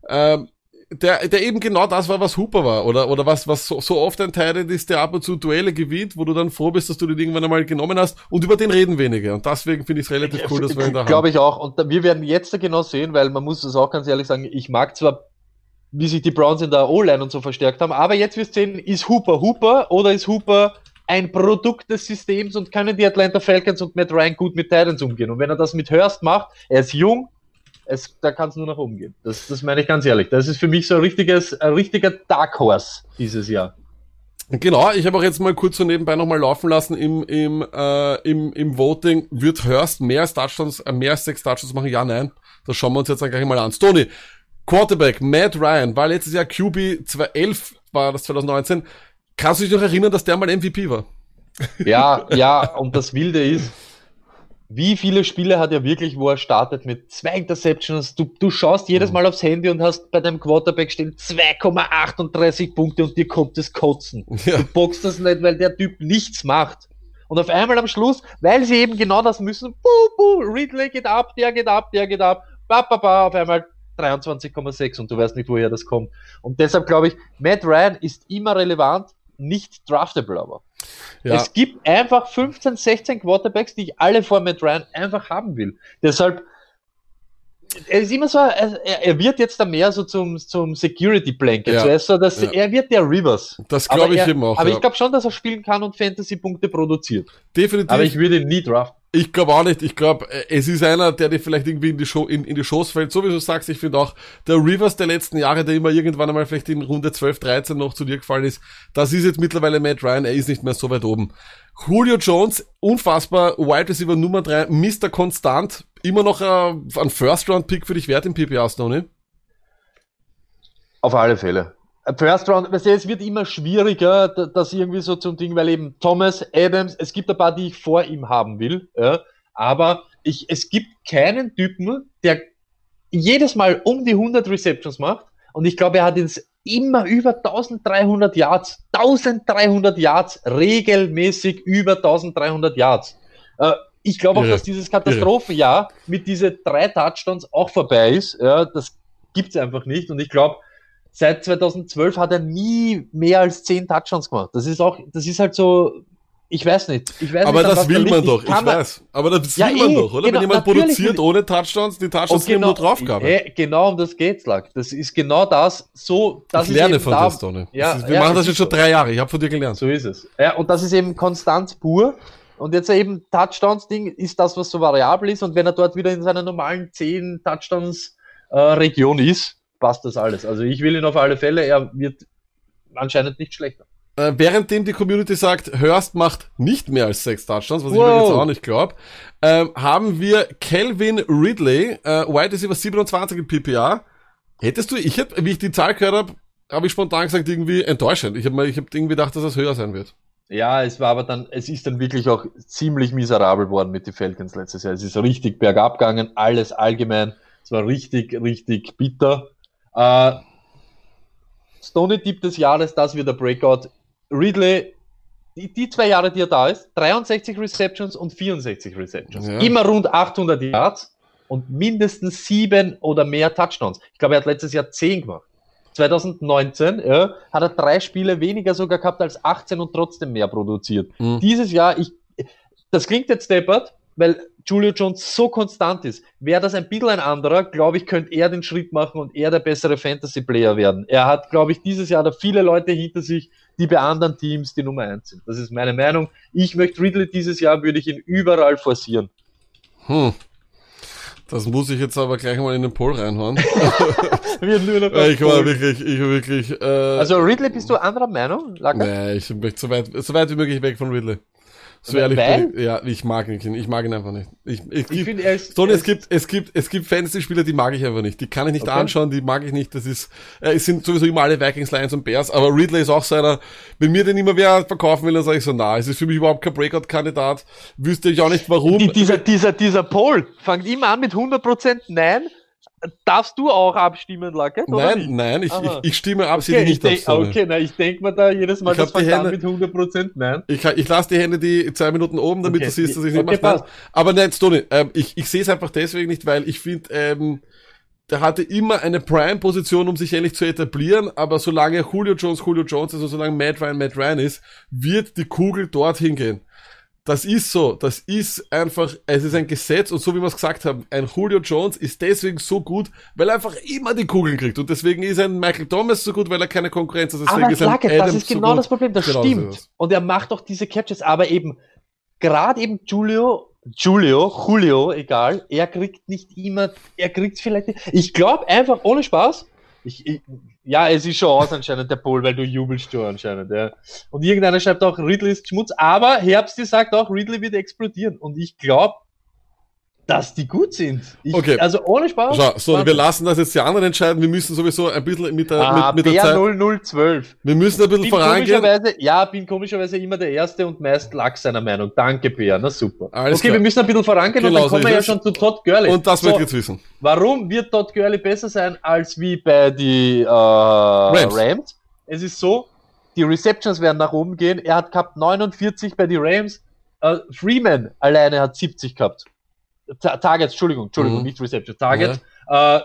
ähm, der, der eben genau das war, was Hooper war, oder, oder was, was so, so oft ein Teil ist, der ab und zu Duelle gewinnt, wo du dann froh bist, dass du den irgendwann einmal genommen hast, und über den reden wenige. Und deswegen finde ich es relativ cool, dass wir ihn da haben. Glaube ich auch. Und wir werden jetzt genau sehen, weil man muss es auch ganz ehrlich sagen, ich mag zwar, wie sich die Browns in der O-Line und so verstärkt haben, aber jetzt wirst du sehen, ist Hooper Hooper oder ist Hooper ein Produkt des Systems und können die Atlanta Falcons und Matt Ryan gut mit Titans umgehen. Und wenn er das mit Hurst macht, er ist jung, es, da kann es nur nach oben gehen. Das, das meine ich ganz ehrlich. Das ist für mich so ein richtiges, ein richtiger Dark Horse dieses Jahr. Genau, ich habe auch jetzt mal kurz so nebenbei nochmal laufen lassen im, im, äh, im, im Voting. Wird Hurst mehr als Touchdowns, äh, mehr als sechs Touchdowns machen? Ja, nein. Das schauen wir uns jetzt gleich mal an. Stoney, Quarterback, Matt Ryan, war letztes Jahr QB 2011, war das 2019. Kannst du dich noch erinnern, dass der mal MVP war? Ja, ja, und das Wilde ist, wie viele Spiele hat er wirklich, wo er startet mit zwei Interceptions? Du, du schaust jedes mhm. Mal aufs Handy und hast bei deinem Quarterback stehen 2,38 Punkte und dir kommt das Kotzen. Ja. Du boxst das nicht, weil der Typ nichts macht. Und auf einmal am Schluss, weil sie eben genau das müssen, buh, buh, Ridley geht ab, der geht ab, der geht ab, ba, ba, ba, auf einmal 23,6 und du weißt nicht, woher das kommt. Und deshalb glaube ich, Matt Ryan ist immer relevant, nicht draftable aber. Ja. Es gibt einfach 15, 16 Quarterbacks, die ich alle vor Matt Ryan einfach haben will. Deshalb, er ist immer so, er, er wird jetzt da mehr so zum, zum Security Blanket. Ja. So, also, dass ja. Er wird der Rivers. Das glaube ich eben auch. Aber ja. ich glaube schon, dass er spielen kann und Fantasy-Punkte produziert. Definitiv. Aber ich würde ihn nie draften. Ich glaube auch nicht. Ich glaube, äh, es ist einer, der dir vielleicht irgendwie in die, Show, in, in die Shows fällt. So wie du sagst, ich finde auch, der Rivers der letzten Jahre, der immer irgendwann einmal vielleicht in Runde 12, 13 noch zu dir gefallen ist, das ist jetzt mittlerweile Matt Ryan. Er ist nicht mehr so weit oben. Julio Jones, unfassbar, Wide Receiver Nummer 3, Mr. Konstant, immer noch äh, ein First-Round-Pick für dich wert im PPA, Stoney? Auf alle Fälle. First Round, weißt du, es wird immer schwieriger, das irgendwie so zum Ding, weil eben Thomas Adams, es gibt ein paar, die ich vor ihm haben will, ja, aber ich, es gibt keinen Typen, der jedes Mal um die 100 Receptions macht und ich glaube, er hat jetzt immer über 1300 Yards, 1300 Yards, regelmäßig über 1300 Yards. Äh, ich glaube auch, dass dieses Katastrophenjahr mit diese drei Touchdowns auch vorbei ist. Ja, das gibt's einfach nicht und ich glaube, seit 2012 hat er nie mehr als 10 Touchdowns gemacht. Das ist auch, das ist halt so, ich weiß nicht. Ich weiß aber nicht, das will man doch, ich, ich weiß. Aber das will ja, man eh, doch, oder? Genau, Wenn jemand produziert ohne Touchdowns, die Touchdowns genau, nur Draufgabe. Äh, genau um das geht's, Lack. Das ist genau das, so, das ich lerne von da, dir, Stoney. Ja, ist, wir ja, machen das jetzt schon drei Jahre, ich habe von dir gelernt. So ist es. Ja, und das ist eben Konstanz pur. Und jetzt eben Touchdowns-Ding ist das, was so variabel ist. Und wenn er dort wieder in seiner normalen 10 Touchdowns-Region äh, ist, passt das alles. Also ich will ihn auf alle Fälle, er wird anscheinend nicht schlechter. Äh, währenddem die Community sagt, Hurst macht nicht mehr als sechs Touchdowns, was ich Wow. jetzt auch nicht glaube, ähm, haben wir Calvin Ridley, äh, Wide Receiver 27 im PPA. Hättest du, ich hab, wie ich die Zahl gehört habe, habe ich spontan gesagt, irgendwie enttäuschend. Ich habe ich hab irgendwie gedacht, dass das höher sein wird. Ja, es war aber dann, es ist dann wirklich auch ziemlich miserabel worden mit den Falcons letztes Jahr. Es ist richtig bergab gegangen, alles allgemein. Es war richtig, richtig bitter. Äh, Stoney Tipp des Jahres, das wird der Breakout. Ridley, die, die zwei Jahre, die er da ist, 63 Receptions und 64 Receptions. Ja. Immer rund 800 Yards und mindestens sieben oder mehr Touchdowns. Ich glaube, er hat letztes Jahr 10 gemacht. 2019 ja, hat er drei Spiele weniger sogar gehabt als 18 und trotzdem mehr produziert. Mhm. Dieses Jahr, ich, das klingt jetzt deppert, weil Julio Jones so konstant ist. Wäre das ein bisschen ein anderer, glaube ich, könnte er den Schritt machen und er der bessere Fantasy-Player werden. Er hat, glaube ich, dieses Jahr da viele Leute hinter sich, die bei anderen Teams die Nummer eins sind. Das ist meine Meinung. Ich möchte Ridley dieses Jahr, würde ich ihn überall forcieren. Hm. Das muss ich jetzt aber gleich mal in den Poll reinhauen. Wird nur noch Weil ich war wirklich, ich war wirklich, äh, also Ridley, bist du anderer Meinung, Lacker? nee, ich möchte so weit, so weit wie möglich weg von Ridley. So ehrlich ich, ja, ich mag ihn, ich mag ihn einfach nicht. Ich, ich, Ich finde, er ist... Toni, er es gibt, es gibt, es gibt Fantasy-Spieler, die mag ich einfach nicht. Die kann ich nicht Okay. anschauen, die mag ich nicht. Das ist, äh, es sind sowieso immer alle Vikings, Lions und Bears, aber Ridley ist auch so einer, wenn mir den immer wer verkaufen will, dann sage ich so, na, es ist für mich überhaupt kein Breakout-Kandidat. Wüsste ich auch nicht warum. Die, dieser, dieser, dieser Poll fängt immer an mit 100% Nein. Darfst du auch abstimmen, oder nein, nein, ich, ich, ich stimme Okay, absichtlich ich nicht ab. denk, Sonne. okay, na, ich denke mir da jedes Mal, Ich das Hände- mit 100% Nein. Ich, ich lasse die Hände die zwei Minuten oben, damit Okay, du siehst, dass ich okay, nicht mache. passt. Aber nein, Stoney, ähm, ich, ich sehe es einfach deswegen nicht, weil ich finde, ähm, der hatte immer eine Prime-Position, um sich endlich zu etablieren, aber solange Julio Jones Julio Jones ist und solange Matt Ryan Matt Ryan ist, wird die Kugel dorthin gehen. Das ist so, das ist einfach, es ist ein Gesetz und so wie wir es gesagt haben, ein Julio Jones ist deswegen so gut, weil er einfach immer die Kugeln kriegt und deswegen ist ein Michael Thomas so gut, weil er keine Konkurrenz hat, deswegen Aber ist ein Lackett, das Adams ist so genau gut. das Problem, das Genau so stimmt. es. Und er macht auch diese Catches, aber eben, gerade eben Julio, Julio, Julio, egal, er kriegt nicht immer, er kriegt vielleicht, nicht- ich glaube einfach, ohne Spaß, ich, ich, ja, es ist schon aus anscheinend der Poll, weil du jubelst schon anscheinend, ja. Und irgendeiner schreibt auch, Ridley ist Schmutz, aber Herbsti sagt auch, Ridley wird explodieren. Und ich glaube, dass die gut sind. Ich, Okay. Also ohne Spaß. Schau, so, wir lassen das jetzt die anderen entscheiden. Wir müssen sowieso ein bisschen mit der, Ah, mit, mit der Zeit, 0012. wir müssen ein bisschen Bin vorangehen. komischerweise, ja, bin komischerweise immer der Erste und meist lag seiner Meinung. Danke, Bär, na super. Alles okay, klar. wir müssen ein bisschen vorangehen und Genau dann so kommen wir ja schon zu Todd Gurley. Und das so, ich jetzt wissen. Warum wird Todd Gurley besser sein als wie bei die äh, Rams. Es ist so, die Receptions werden nach oben gehen. Er hat gehabt 49 bei die Rams. Äh, Freeman alleine hat 70 gehabt. Ta Targets, Entschuldigung, Entschuldigung, Mhm. nicht Receptions, Targets. Äh,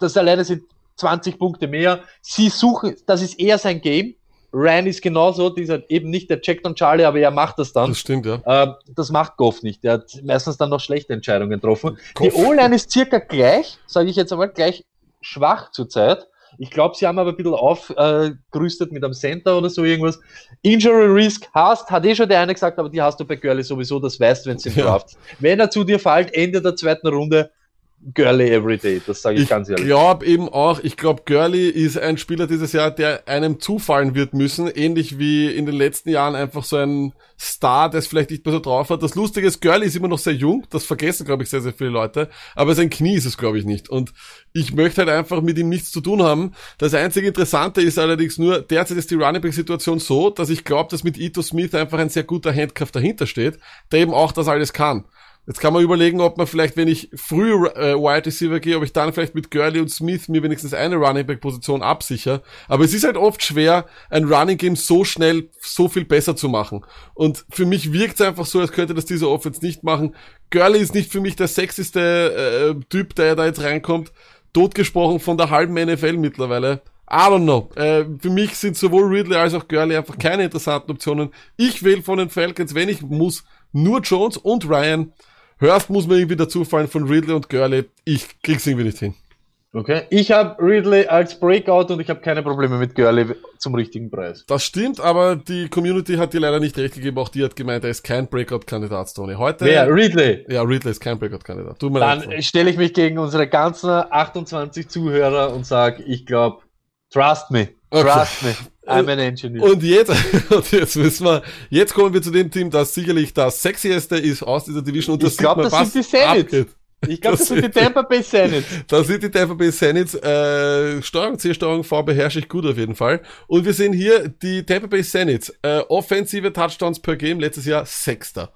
das alleine sind 20 Punkte mehr. Sie suchen, das ist eher sein Game. Ryan ist genauso, dieser eben nicht der Checkdown Charlie, aber er macht das dann. Das stimmt, ja. Ähm, das macht Goff nicht. Der hat meistens dann noch schlechte Entscheidungen getroffen. Goff. Die O-Line ist circa gleich, sage ich jetzt einmal, gleich schwach zurzeit. Ich glaube, sie haben aber ein bisschen aufgerüstet mit einem Center oder so irgendwas. Injury Risk hast, hat eh schon der eine gesagt, aber die hast du bei Gurley sowieso, das weißt du, wenn du im Ja. Draft. Wenn er zu dir fällt, Ende der zweiten Runde, Gurley everyday, das sage ich, Ich ganz ehrlich. glaube eben auch, ich glaube, Gurley ist ein Spieler dieses Jahr, der einem zufallen wird müssen, ähnlich wie in den letzten Jahren einfach so ein Star, der es vielleicht nicht mehr so drauf hat. Das Lustige ist, Gurley ist immer noch sehr jung, das vergessen, glaube ich, sehr, sehr viele Leute, aber sein Knie ist es, glaube ich, nicht. Und ich möchte halt einfach mit ihm nichts zu tun haben. Das einzige Interessante ist allerdings nur, derzeit ist die Running Back Situation so, dass ich glaube, dass mit Ito Smith einfach ein sehr guter Handcuff dahinter steht, der eben auch das alles kann. Jetzt kann man überlegen, ob man vielleicht, wenn ich früh äh, Wide Receiver gehe, ob ich dann vielleicht mit Gurley und Smith mir wenigstens eine Running Back Position absichere. Aber es ist halt oft schwer, ein Running Game so schnell so viel besser zu machen. Und für mich wirkt es einfach so, als könnte das diese Offense nicht machen. Gurley ist nicht für mich der sexyste äh, Typ, der da jetzt reinkommt. Totgesprochen von der halben NFL mittlerweile. I don't know. Äh, für mich sind sowohl Ridley als auch Gurley einfach keine interessanten Optionen. Ich wähle von den Falcons, wenn ich muss, nur Jones und Ryan. Hörst muss mir irgendwie dazu fallen von Ridley und Gurley. Ich krieg's irgendwie nicht hin. Okay. Ich habe Ridley als Breakout und ich habe keine Probleme mit Gurley zum richtigen Preis. Das stimmt, aber die Community hat dir leider nicht recht gegeben. Auch die hat gemeint, er ist kein Breakout-Kandidat, Stoney. Heute. Wer? Ridley. Ja, Ridley ist kein Breakout-Kandidat. Tut mir leid. Dann stelle ich mich gegen unsere ganzen 28 Zuhörer und sage, ich glaube, trust me. Okay. Trust me, I'm an engineer. Und jetzt, und jetzt müssen wir, jetzt kommen wir zu dem Team, das sicherlich das sexieste ist aus dieser Division und das Ich glaub, sieht man, das sind die Saints. Ich glaube, das das sind die Tampa Bay Saints. Da sind die Tampa Bay Saints, äh, Steuerung C, Steuerung V beherrsche ich gut auf jeden Fall. Und wir sehen hier die Tampa Bay Saints, äh, offensive Touchdowns per Game, letztes Jahr Sechster.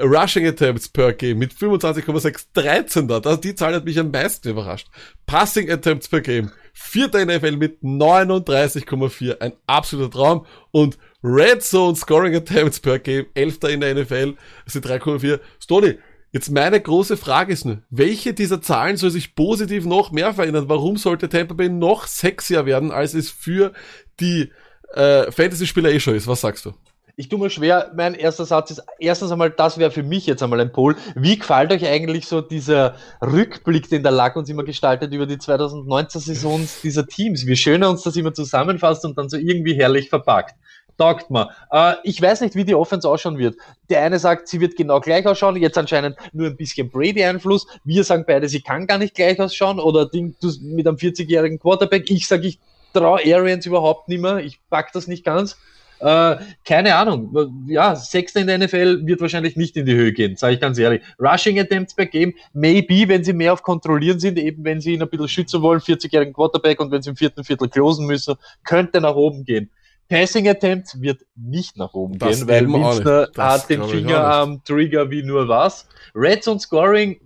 Rushing Attempts per Game mit 25,6, 13. Das, die Zahl hat mich am meisten überrascht. Passing Attempts per Game, vierter NFL mit 39,4, ein absoluter Traum. Und Red Zone Scoring Attempts per Game, elfter in der NFL, das sind 3,4. Stoney, Jetzt meine große Frage ist nur, welche dieser Zahlen soll sich positiv noch mehr verändern? Warum sollte Tampa Bay noch sexier werden, als es für die äh, Fantasy-Spieler eh schon ist? Was sagst du? Ich tue mir schwer, mein erster Satz ist, erstens einmal, das wäre für mich jetzt einmal ein Poll. Wie gefällt euch eigentlich so dieser Rückblick, den der Lack uns immer gestaltet über die 2019 Saisons dieser Teams? Wie schön er uns das immer zusammenfasst und dann so irgendwie herrlich verpackt. Taugt mir. Äh, ich weiß nicht, wie die Offense ausschauen wird. Der eine sagt, sie wird genau gleich ausschauen, jetzt anscheinend nur ein bisschen Brady-Einfluss. Wir sagen beide, sie kann gar nicht gleich ausschauen oder Ding, mit einem 40-jährigen Quarterback. Ich sage, ich traue Arians überhaupt nicht mehr. Ich pack das nicht ganz. Äh, keine Ahnung. Ja, Sechster in der NFL wird wahrscheinlich nicht in die Höhe gehen, sage ich ganz ehrlich. Rushing Attempts per Game, maybe, wenn sie mehr auf Kontrollieren sind, eben wenn sie ihn ein bisschen schützen wollen, 40-jährigen Quarterback und wenn sie im vierten Viertel closen müssen, könnte nach oben gehen. Passing Attempt wird nicht nach oben Das gehen, weil. Das hat den Finger am Trigger wie nur was. Red Zone Scoring,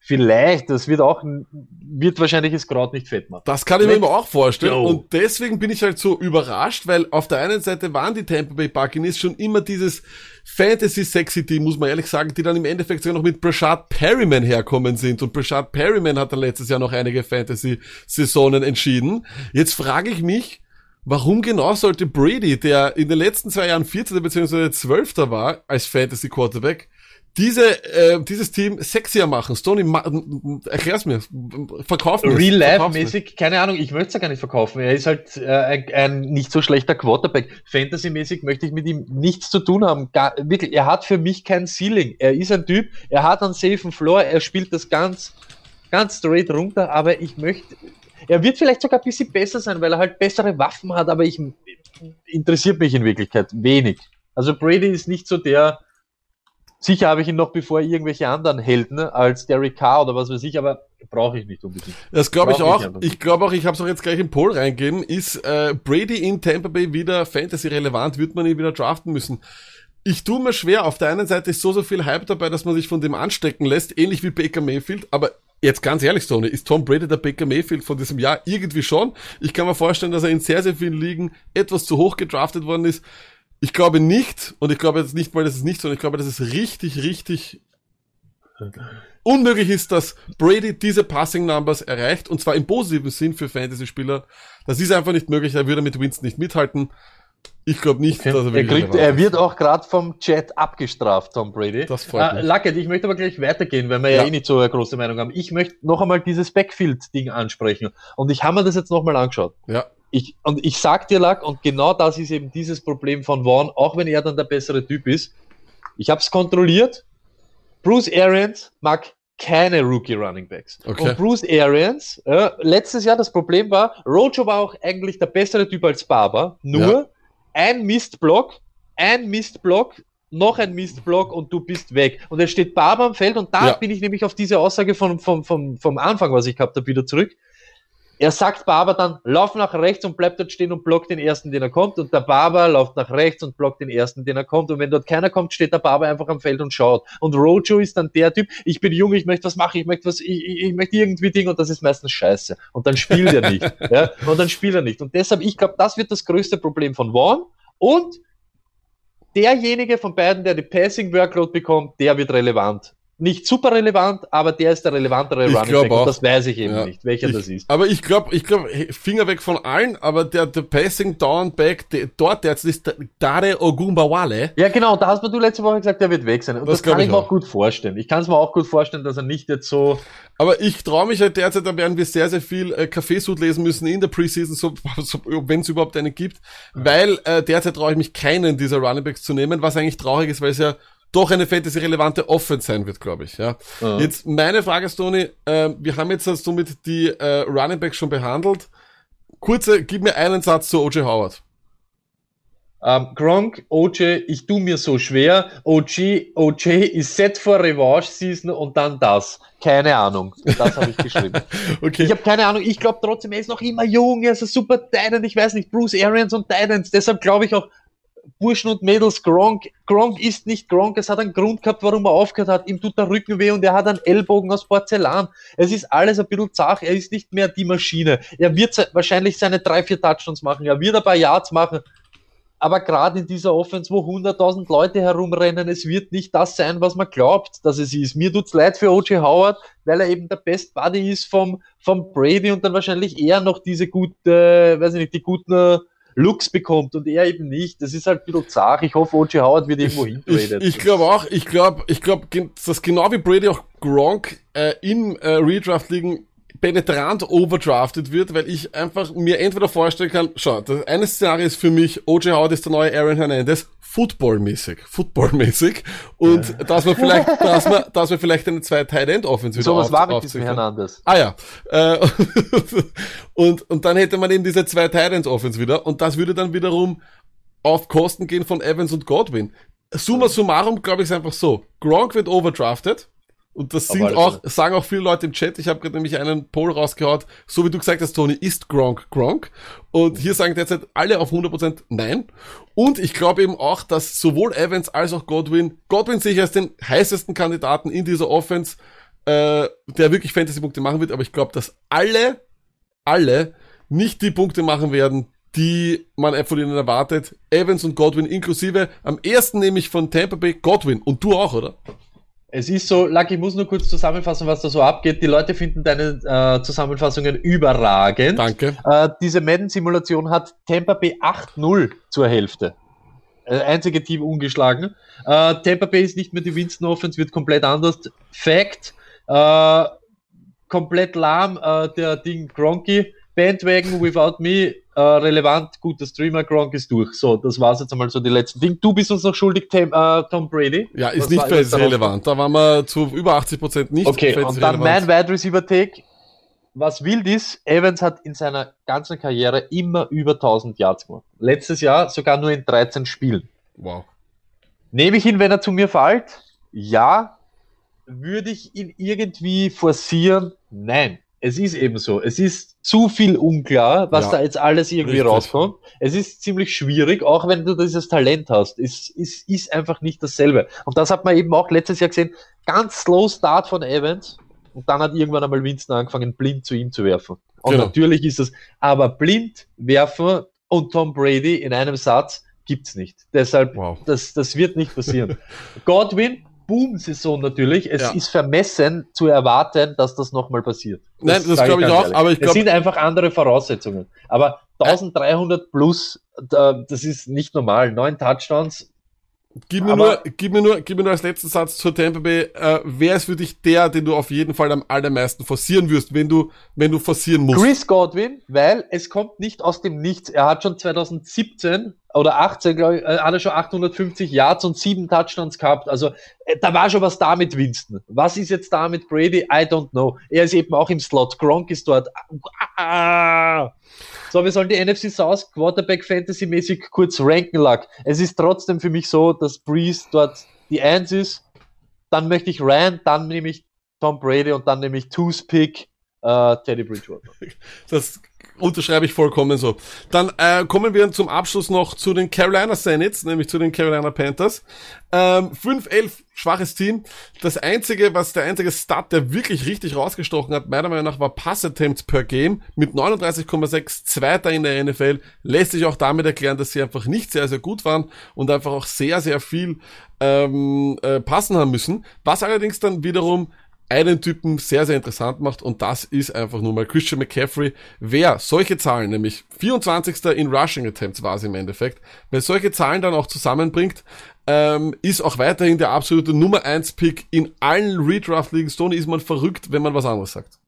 vielleicht, das wird auch, wird wahrscheinlich das Kraut nicht fett machen. Das kann ich mir Let's immer auch vorstellen. go. Und deswegen bin ich halt so überrascht, weil auf der einen Seite waren die Tampa Bay Buccaneers schon immer dieses Fantasy-Sexy-Team, muss man ehrlich sagen, die dann im Endeffekt sogar noch mit Brashad Perryman herkommen sind. Und Brashad Perryman hat dann letztes Jahr noch einige Fantasy-Saisonen entschieden. Jetzt frage ich mich, Warum genau sollte Brady, der in den letzten zwei Jahren 14. bzw. 12. war als Fantasy Quarterback, diese, äh, dieses Team sexier machen? Stoney, ma erklär's mir. Verkauf mir. Real Life-mäßig, keine Ahnung, ich möchte es ja gar nicht verkaufen. Er ist halt äh, ein, ein nicht so schlechter Quarterback. Fantasy-mäßig möchte ich mit ihm nichts zu tun haben. Gar, wirklich, er hat für mich kein Ceiling. Er ist ein Typ, er hat einen safen Floor, er spielt das ganz, ganz straight runter, aber ich möchte, er wird vielleicht sogar ein bisschen besser sein, weil er halt bessere Waffen hat, aber ich interessiert mich in Wirklichkeit wenig. Also Brady ist nicht so der, sicher habe ich ihn noch bevor irgendwelche anderen Helden als Derek Carr oder was weiß ich, aber brauche ich nicht unbedingt. Das glaube ich ich auch. nicht. Ich glaube auch, ich habe es auch jetzt gleich im Poll reingegeben. Ist äh, Brady in Tampa Bay wieder Fantasy relevant? Wird man ihn wieder draften müssen? Ich tue mir schwer. Auf der einen Seite ist so so viel Hype dabei, dass man sich von dem anstecken lässt, ähnlich wie Baker Mayfield. Aber jetzt ganz ehrlich, Stoney, ist Tom Brady der Baker Mayfield von diesem Jahr irgendwie schon? Ich kann mir vorstellen, dass er in sehr sehr vielen Ligen etwas zu hoch gedraftet worden ist. Ich glaube nicht, und ich glaube jetzt nicht mal, dass es nicht so, ich glaube, dass es richtig, richtig unmöglich ist, dass Brady diese Passing Numbers erreicht, und zwar im positiven Sinn für Fantasy-Spieler. Das ist einfach nicht möglich, er würde mit Winston nicht mithalten. Ich glaube nicht, dass er Er, wirklich kriegt, er wird auch gerade vom Chat abgestraft, Tom Brady. Das freut äh, mich. Luckett, ich möchte aber gleich weitergehen, weil wir ja, Ja. eh nicht so eine große Meinung haben. Ich möchte noch einmal dieses Backfield-Ding ansprechen. Und ich habe mir das jetzt nochmal angeschaut. Ja, Ich, und ich sag dir, Lack, und genau das ist eben dieses Problem von Vaughn, auch wenn er dann der bessere Typ ist. Ich habe es kontrolliert. Bruce Arians mag keine Rookie Running Backs. Okay. Und Bruce Arians, äh, letztes Jahr das Problem war, Rojo war auch eigentlich der bessere Typ als Barber, nur Ja. Ein Mistblock, ein Mistblock, noch ein Mistblock und du bist weg. Und es steht Barber am Feld und da Ja. bin ich nämlich auf diese Aussage vom, vom, vom, vom Anfang, was ich gehabt habe, wieder zurück. Er sagt Barber dann, lauf nach rechts und bleibt dort stehen und blockt den ersten, den er kommt. Und der Barber läuft nach rechts und blockt den ersten, den er kommt. Und wenn dort keiner kommt, steht der Barber einfach am Feld und schaut. Und Rojo ist dann der Typ, ich bin jung, ich möchte was machen, ich möchte was, ich, ich, ich möchte irgendwie Ding und das ist meistens scheiße. Und dann spielt er nicht. ja? Und dann spielt er nicht. Und deshalb, ich glaube, das wird das größte Problem von Vaughn. Und derjenige von beiden, der die Passing Workload bekommt, der wird relevant. Nicht super relevant, aber der ist der relevantere Ich Running Back. auch. Und das weiß ich eben Ja. nicht, welcher ich, das ist. Aber ich glaube, ich glaube, Finger weg von allen, aber der, der Passing Down Back, der, dort jetzt ist Dare Ogumbawale. Ja, genau, da hast du letzte Woche gesagt, der wird weg sein. Und Das das, kann ich mir auch. auch gut vorstellen. Ich kann es mir auch gut vorstellen, dass er nicht jetzt so. Aber ich traue mich halt derzeit, da werden wir sehr, sehr viel äh, Kaffeesud lesen müssen in der Preseason, so, so, wenn es überhaupt einen gibt, weil äh, derzeit traue ich mich keinen dieser Runningbacks zu nehmen, was eigentlich traurig ist, weil es ja doch eine Fantasy-relevante Offense sein wird, glaube ich. Ja. Ja. Jetzt meine Frage, Stoney, äh, wir haben jetzt somit die äh, Runningbacks schon behandelt. kurze, gib mir einen Satz zu O.J. Howard. Ähm, Gronk, OJ, ich tu mir so schwer. OG, OJ ist set for Revanche Season und dann das. Keine Ahnung. Das habe ich geschrieben. okay. Ich habe keine Ahnung. Ich glaube trotzdem, er ist noch immer jung. Er ist ein super Titan. Ich weiß nicht, Bruce Arians und Titans. Deshalb glaube ich auch, Burschen und Mädels, Gronk. Gronk ist nicht Gronk. Es hat einen Grund gehabt, warum er aufgehört hat. Ihm tut der Rücken weh und er hat einen Ellbogen aus Porzellan. Es ist alles ein bisschen zach. Er ist nicht mehr die Maschine. Er wird wahrscheinlich seine drei, vier Touchdowns machen. Er wird ein paar Yards machen. Aber gerade in dieser Offense, wo 100.000 Leute herumrennen, es wird nicht das sein, was man glaubt, dass es ist. Mir tut's leid für O.J. Howard, weil er eben der Best Buddy ist vom, vom Brady und dann wahrscheinlich eher noch diese gute, weiß ich nicht, die guten Looks bekommt und er eben nicht. Das ist halt ein bisschen zart. Ich hoffe, O.J. Howard wird irgendwo hintradet. Ich, ich glaube auch, ich glaube, ich glaube, dass genau wie Brady auch Gronk äh, im äh, Redraft liegen penetrant overdrafted wird, weil ich einfach mir entweder vorstellen kann, schau, das eine Szenario ist für mich, O.J. Howard ist der neue Aaron Hernandez, footballmäßig, footballmäßig und ja. dass man vielleicht, dass man, dass man vielleicht eine zwei Tight End Offense wieder So was war mit diesem Hernandez. Ah ja. Äh, und, und dann hätte man eben diese zwei Tight End Offense wieder und das würde dann wiederum auf Kosten gehen von Evans und Godwin. Summa summarum, glaube ich, ist einfach so. Gronk wird overdrafted, und das sind auch, sagen auch viele Leute im Chat, ich habe gerade nämlich einen Poll rausgehaut, so wie du gesagt hast, Tony, ist Gronk Gronk? Und hier sagen derzeit alle auf 100% nein. Und ich glaube eben auch, dass sowohl Evans als auch Godwin, Godwin sehe ich als den heißesten Kandidaten in dieser Offense, äh, der wirklich Fantasy-Punkte machen wird, aber ich glaube, dass alle, alle nicht die Punkte machen werden, die man von ihnen erwartet. Evans und Godwin inklusive. Am ersten nehme ich von Tampa Bay Godwin. Und du auch, oder? Es ist so, Lucky, ich muss nur kurz zusammenfassen, was da so abgeht. Die Leute finden deine äh, Zusammenfassungen überragend. Danke. Äh, diese Madden-Simulation hat Tampa Bay 8-0 zur Hälfte. Äh, einzige Team ungeschlagen. Äh, Tampa Bay ist nicht mehr die Winston Offense, wird komplett anders. Fact. Äh, komplett lahm, äh, der Ding Gronky. Bandwagon without me äh, relevant, guter Streamer, Gronk ist durch. So, das war's jetzt einmal so die letzten Dinge. Du bist uns noch schuldig, Tim, äh, Tom Brady. Ja, ist Was nicht fantasy relevant. Da waren wir zu über 80 Prozent nicht Okay, und dann mein Wide Receiver Take. Was wild ist, Evans hat in seiner ganzen Karriere immer über 1000 Yards gemacht. Letztes Jahr sogar nur in 13 Spielen. Wow. Nehme ich ihn, wenn er zu mir fällt? Ja. Würde ich ihn irgendwie forcieren? Nein es ist eben so. Es ist zu viel unklar, was ja, da jetzt alles irgendwie richtig. rauskommt. Es ist ziemlich schwierig, auch wenn du dieses Talent hast. Es, es ist einfach nicht dasselbe. Und das hat man eben auch letztes Jahr gesehen. Ganz slow Start von Evans. Und dann hat irgendwann einmal Winston angefangen, blind zu ihm zu werfen. Und genau. natürlich ist es, aber blind werfen und Tom Brady in einem Satz gibt's nicht. Deshalb, wow. das, das wird nicht passieren. Godwin Boom-Saison natürlich. Es ja. ist vermessen zu erwarten, dass das nochmal passiert. Das Nein, das glaube ich auch, ehrlich. aber ich glaube. Es sind einfach andere Voraussetzungen. Aber 1300 plus, das ist nicht normal. Neun Touchdowns. Gib mir, nur, gib, mir nur, gib mir nur als letzten Satz zur Tampa Bay, äh, wer ist für dich der, den du auf jeden Fall am allermeisten forcieren wirst, wenn du, wenn du forcieren musst? Chris Godwin, weil es kommt nicht aus dem Nichts. Er hat schon 2017 oder 18, glaube ich, äh, hat er schon 850 Yards und sieben Touchdowns gehabt. Also äh, da war schon was da mit Winston. Was ist jetzt da mit Brady? I don't know. Er ist eben auch im Slot. Gronk ist dort. Ah. So, wir sollen die NFC South Quarterback Fantasy mäßig kurz ranken, Luck. Es ist trotzdem für mich so, dass Breeze dort die Eins ist. Dann möchte ich Ryan, dann nehme ich Tom Brady und dann nehme ich Tooth Pick äh, Teddy Bridgewater. Das Unterschreibe ich vollkommen so. Dann äh, kommen wir zum Abschluss noch zu den Carolina Saints, nämlich zu den Carolina Panthers. Ähm, 5-11, schwaches Team. Das einzige, was der einzige Stat, der wirklich richtig rausgestochen hat, meiner Meinung nach, war Pass-Attempts per Game mit 39,6, Zweiter in der NFL. Lässt sich auch damit erklären, dass sie einfach nicht sehr, sehr gut waren und einfach auch sehr, sehr viel ähm, äh, passen haben müssen. Was allerdings dann wiederum einen Typen sehr, sehr interessant macht und das ist einfach nur mal Christian McCaffrey. Wer solche Zahlen, nämlich 24. in Rushing Attempts war es im Endeffekt, wer solche Zahlen dann auch zusammenbringt, ähm, ist auch weiterhin der absolute Nummer 1 Pick in allen Redraft-Ligen. Stoney ist man verrückt, wenn man was anderes sagt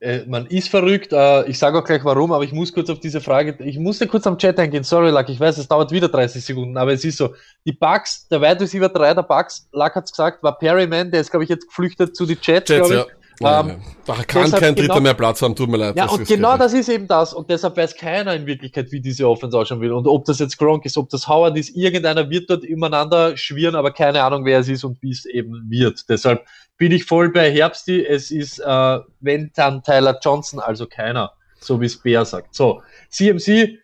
äh, man ist verrückt. Äh, ich sage auch gleich warum, aber ich muss kurz auf diese Frage, ich musste kurz am Chat eingehen. Sorry, Luck, ich weiß, es dauert wieder 30 Sekunden, aber es ist so. Die Bugs, der Wide Receiver 3 der Bugs, Luck hat's gesagt, war Perryman, der ist, glaube ich, jetzt geflüchtet zu die Jets, Jets glaube ich. Ja, Ähm. Da kann kein Dritter genau- mehr Platz haben, tut mir leid. Ja, und genau das ist eben das. Und deshalb weiß keiner in Wirklichkeit, wie diese Offense ausschauen will. Und ob das jetzt Gronk ist, ob das Howard ist, irgendeiner wird dort übereinander schwirren, aber keine Ahnung, wer es ist und wie es eben wird. Deshalb bin ich voll bei Herbsti. Es ist, äh, wenn dann Tyler Johnson, also keiner, so wie es Bär sagt. So, CMC,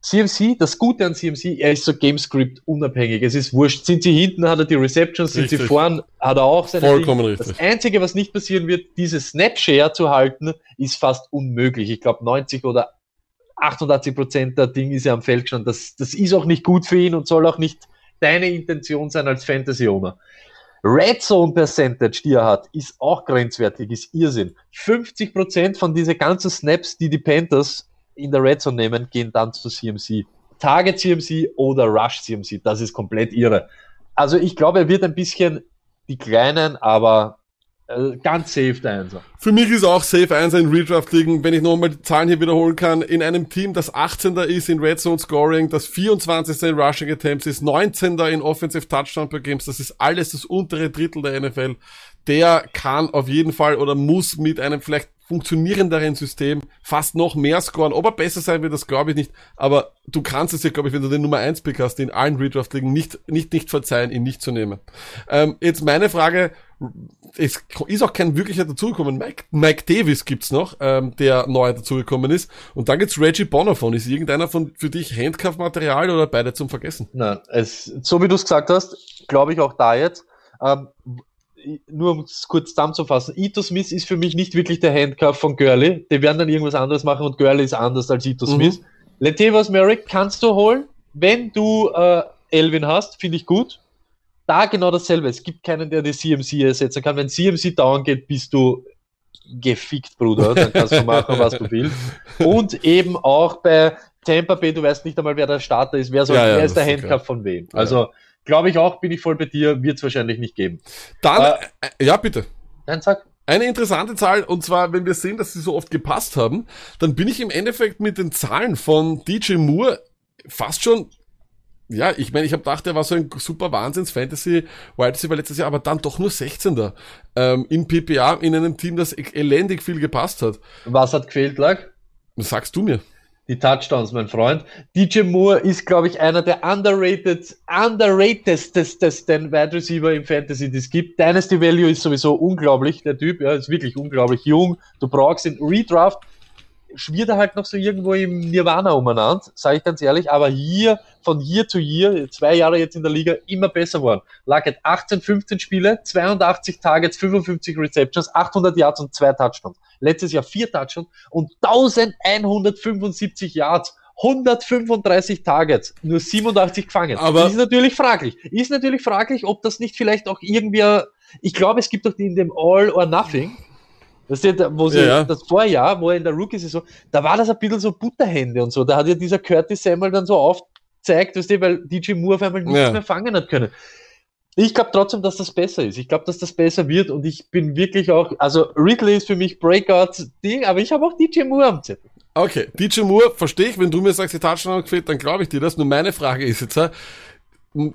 CMC, das Gute an CMC, er ist so Gamescript unabhängig. Es ist wurscht. Sind sie hinten, hat er die Receptions, sind sie Richtig. vorn, hat er auch seine Vollkommen Dinge. richtig. Das Einzige, was nicht passieren wird, diese Snapshare zu halten, ist fast unmöglich. Ich glaube, 90 oder 88 Prozent der Ding ist ja am Feld gestanden. Das, das ist auch nicht gut für ihn und soll auch nicht deine Intention sein als Fantasy-Owner. Red Zone Percentage, die er hat, ist auch grenzwertig, ist Irrsinn. 50 Prozent von diese ganzen Snaps, die die Panthers in der Red Zone nehmen, gehen dann zu CMC. Target CMC oder Rush CMC, das ist komplett irre. Also ich glaube, er wird ein bisschen die Kleinen, aber äh, ganz safe der Einser. Für mich ist auch Safe 1 in Redraft liegen, wenn ich nochmal die Zahlen hier wiederholen kann, in einem Team, das 18. ist in Red Zone Scoring, das 24. in Rushing Attempts ist, 19. in Offensive Touchdown per Games, das ist alles das untere Drittel der NFL. Der kann auf jeden Fall oder muss mit einem vielleicht funktionierenderen System fast noch mehr scoren. Ob er besser sein wird, das glaube ich nicht. Aber du kannst es ja, glaube ich, wenn du den Nummer 1 Pick hast, in allen Redraft-Ligen nicht, nicht, nicht verzeihen, ihn nicht zu nehmen. Ähm, jetzt meine Frage, es ist auch kein wirklicher dazugekommen. Mike, Mike Davis gibt's noch, ähm, der neu dazugekommen ist. Und dann gibt's Reggie Bonafon. Ist irgendeiner von für dich Handcuff-Material oder beide zum Vergessen? Nein, es, so wie du es gesagt hast, glaube ich auch da jetzt. Ähm, nur um es kurz zusammenzufassen, Ito Smith ist für mich nicht wirklich der Handcuff von Gurley. Die werden dann irgendwas anderes machen und Gurley ist anders als Ito Mhm. Smith. Latavius Merrick kannst du holen, wenn du äh, Elvin hast, finde ich gut. Da genau dasselbe. Es gibt keinen, der die CMC ersetzen kann. Wenn CMC down geht, bist du gefickt, Bruder. Dann kannst du machen, was du willst. Und eben auch bei Tampa Bay, du weißt nicht einmal, wer der Starter ist. Wer, soll, Ja, ja, wer ist der Handcuff von wem? Also, glaube ich auch, bin ich voll bei dir, wird es wahrscheinlich nicht geben. Dann, äh, ja bitte. Nein, sag. Eine interessante Zahl, und zwar, wenn wir sehen, dass sie so oft gepasst haben, dann bin ich im Endeffekt mit den Zahlen von DJ Moore fast schon, ja, ich meine, ich habe gedacht, er war so ein super Wahnsinns-Fantasy, Wide Receiver letztes Jahr, aber dann doch nur 16. Ähm, in PPA, in einem Team, das e- elendig viel gepasst hat. Was hat gefehlt, lag? Sagst du mir? Die Touchdowns, mein Freund. DJ Moore ist, glaube ich, einer der underrated, underratedsten Wide Receiver im Fantasy, die es gibt. Dynasty Value ist sowieso unglaublich, der Typ, ja, ist wirklich unglaublich jung. Du brauchst ihn Redraft, schwirrt er halt noch so irgendwo im Nirvana umeinander, sage ich ganz ehrlich, aber hier, von Year to Year, zwei Jahre jetzt in der Liga, immer besser worden. Lag hat 18, 15 Spiele, 82 Targets, 55 Receptions, 800 Yards und zwei Touchdowns. Letztes Jahr vier Touchdowns und 1175 Yards. 135 Targets, nur 87 gefangen. Aber- ist natürlich fraglich. Ist natürlich fraglich, ob das nicht vielleicht auch irgendwie, ich glaube, es gibt doch in dem All or Nothing, das ist ja, wo sie, Ja, ja. das Vorjahr, wo er in der Rookie-Saison, da war das ein bisschen so Butterhände und so. Da hat ja dieser Curtis Samuel dann so aufgezeigt, weißt du, weil DJ Moore auf einmal nichts Ja. mehr fangen hat können. Ich glaube trotzdem, dass das besser ist. Ich glaube, dass das besser wird und ich bin wirklich auch, also Ridley ist für mich Breakout-Ding, aber ich habe auch DJ Moore am Zettel. Okay, DJ Moore, verstehe ich, wenn du mir sagst, die Touchdown haben gefehlt, dann glaube ich dir das. Nur meine Frage ist jetzt, äh,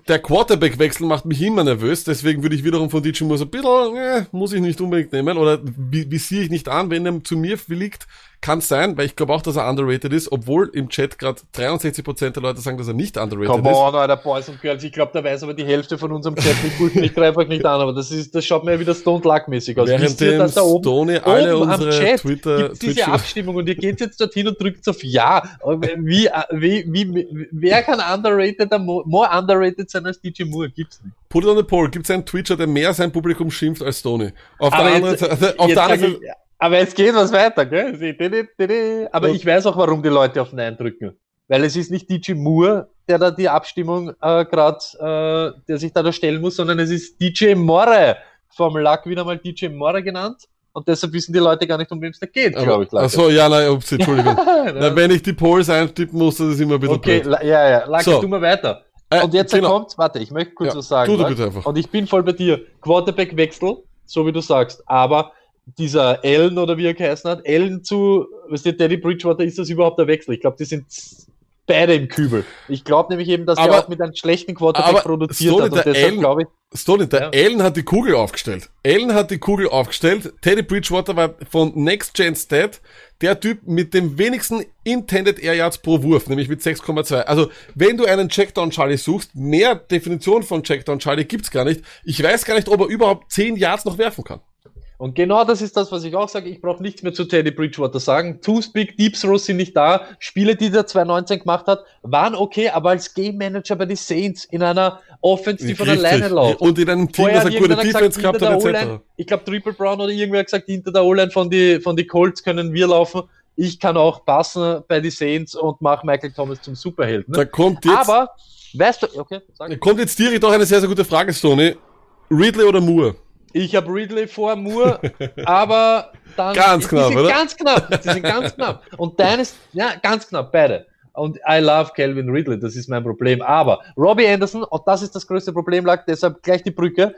der Quarterback-Wechsel macht mich immer nervös, deswegen würde ich wiederum von DJ Moore so ein bisschen, äh, muss ich nicht unbedingt nehmen oder vi- visiere ich nicht an, wenn er zu mir liegt, kann sein, weil ich glaube auch, dass er underrated ist, obwohl im Chat gerade 63% der Leute sagen, dass er nicht underrated Come ist. on, Alter, Boys und Girls. Ich glaube, da weiß aber die Hälfte von unserem Chat nicht gut. Ich greife euch nicht an, aber das ist, das schaut mir wieder Stone Luck mäßig aus. Wisst ihr, dass da oben, Stoney alle oben am unsere Chat Twitter, gibt's diese Abstimmung und ihr geht jetzt dorthin und drückt auf Ja. Wie, wie, wie, wer kann underrated, more underrated sein als DJ Moore? Gibt's nicht. Put it on the poll. Gibt es einen Twitcher, der mehr sein Publikum schimpft als Stoney? Auf Aber der anderen Seite, auf der anderen ich, aber jetzt geht was weiter, gell? Aber ich weiß auch, warum die Leute auf Nein drücken. Weil es ist nicht DJ Moore, der da die Abstimmung äh, gerade, äh, der sich da, da stellen muss, sondern es ist DJ Morre. Vom Luck wieder mal DJ Morre genannt. Und deshalb wissen die Leute gar nicht, um wem es da geht, glaube ich. Achso, ja, nein, ups, Entschuldigung. Na, wenn ich die Polls eintippen muss, das ist immer ein bisschen okay, blöd. ja, ja. Lucky, So. tu mal weiter. Äh, Und jetzt genau. kommt, warte, ich möchte kurz Ja, was sagen. tu du bitte einfach. Und ich bin voll bei dir. Quarterback-Wechsel, so wie du sagst. Aber dieser Allen oder wie er geheißen hat, Allen zu, weißt du, Teddy Bridgewater, ist das überhaupt der Wechsel? Ich glaube, die sind beide im Kübel. Ich glaube nämlich eben, dass Aber- der auch mit einem schlechten Quarterback produziert Stoney, hat. Und der deshalb Allen- glaube ich, Stoney, der Ja. Allen hat die Kugel aufgestellt. Allen hat die Kugel aufgestellt. Teddy Bridgewater war von Next Gen Stat der Typ mit dem wenigsten Intended Air Yards pro Wurf, nämlich mit 6,2. Also, wenn du einen Checkdown Charlie suchst, mehr Definition von Checkdown Charlie gibt's gar nicht. Ich weiß gar nicht, ob er überhaupt 10 Yards noch werfen kann. Und genau das ist das, was ich auch sage. Ich brauche nichts mehr zu Teddy Bridgewater sagen. Two Speak, Deep Throws sind nicht da. Spiele, die der 2019 gemacht hat, waren okay, aber als Game Manager bei den Saints in einer Offense, die von alleine läuft. Und in einem Team, das eine gute Defense gehabt hat, etc. Ich glaube Triple Brown oder irgendwer hat gesagt, hinter der O-Line von die, von die Colts können wir laufen. Ich kann auch passen bei die Saints und mache Michael Thomas zum Superhelden. Da kommt jetzt, Aber, weißt du, okay, da kommt jetzt direkt auch eine sehr, sehr gute Frage, Stoney. Ridley oder Moore? Ich habe Ridley vor Moore, aber dann. Ganz die knapp, sind oder? Ganz knapp, die sind ganz knapp. Und deines, ja, ganz knapp, beide. Und I love Calvin Ridley, das ist mein Problem. Aber Robbie Anderson, und das ist das größte Problem, lag deshalb gleich die Brücke.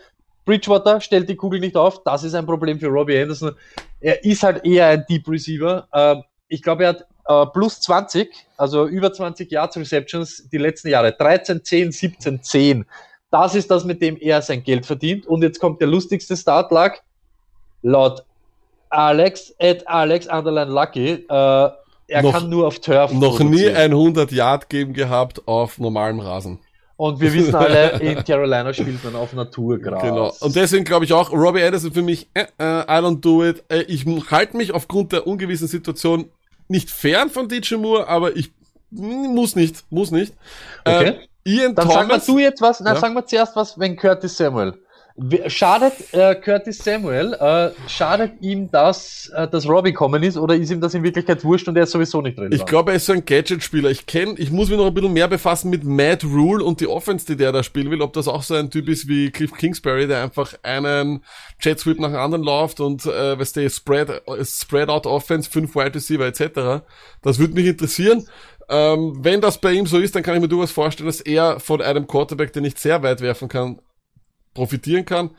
Bridgewater stellt die Kugel nicht auf, das ist ein Problem für Robbie Anderson. Er ist halt eher ein Deep Receiver. Ähm, ich glaube, er hat äh, plus 20, also über 20 Yards Receptions die letzten Jahre. 13, 10, 17, 10. Das ist das, mit dem er sein Geld verdient. Und jetzt kommt der lustigste Start lag. Laut Alex, at Alex Underline Lucky, äh, er Noch- kann nur auf Turf. Noch nie ein 100 Yard Game gehabt auf normalem Rasen. Und wir wissen alle, in Carolina spielt man auf Naturgras. Genau. Und deswegen glaube ich auch, Robbie Anderson für mich, äh, äh, I don't do it. Äh, ich halte mich aufgrund der ungewissen Situation nicht fern von DJ Moore, aber ich mm, muss nicht, muss nicht. Okay. Ian Dann sag mal Thomas, du jetzt was, na, Ja. sag mal zuerst was, wenn Curtis Samuel. Schadet äh, Curtis Samuel, äh, schadet ihm das, äh, dass Robbie kommen ist, oder ist ihm das in Wirklichkeit wurscht und er ist sowieso nicht relevant? ich glaube, er ist so ein Gadget-Spieler. Ich kenne, ich muss mich noch ein bisschen mehr befassen mit Matt Rule und die Offense, die der da spielen will. Ob das auch so ein Typ ist wie Cliff Kingsbury, der einfach einen Jet Sweep nach dem anderen läuft und, äh, weißt du, Spread, äh, Spread Out Offense, fünf Wide Receiver etc. Das würde mich interessieren. Ähm, wenn das bei ihm so ist, dann kann ich mir durchaus vorstellen, dass er von einem Quarterback, der nicht sehr weit werfen kann, profitieren kann.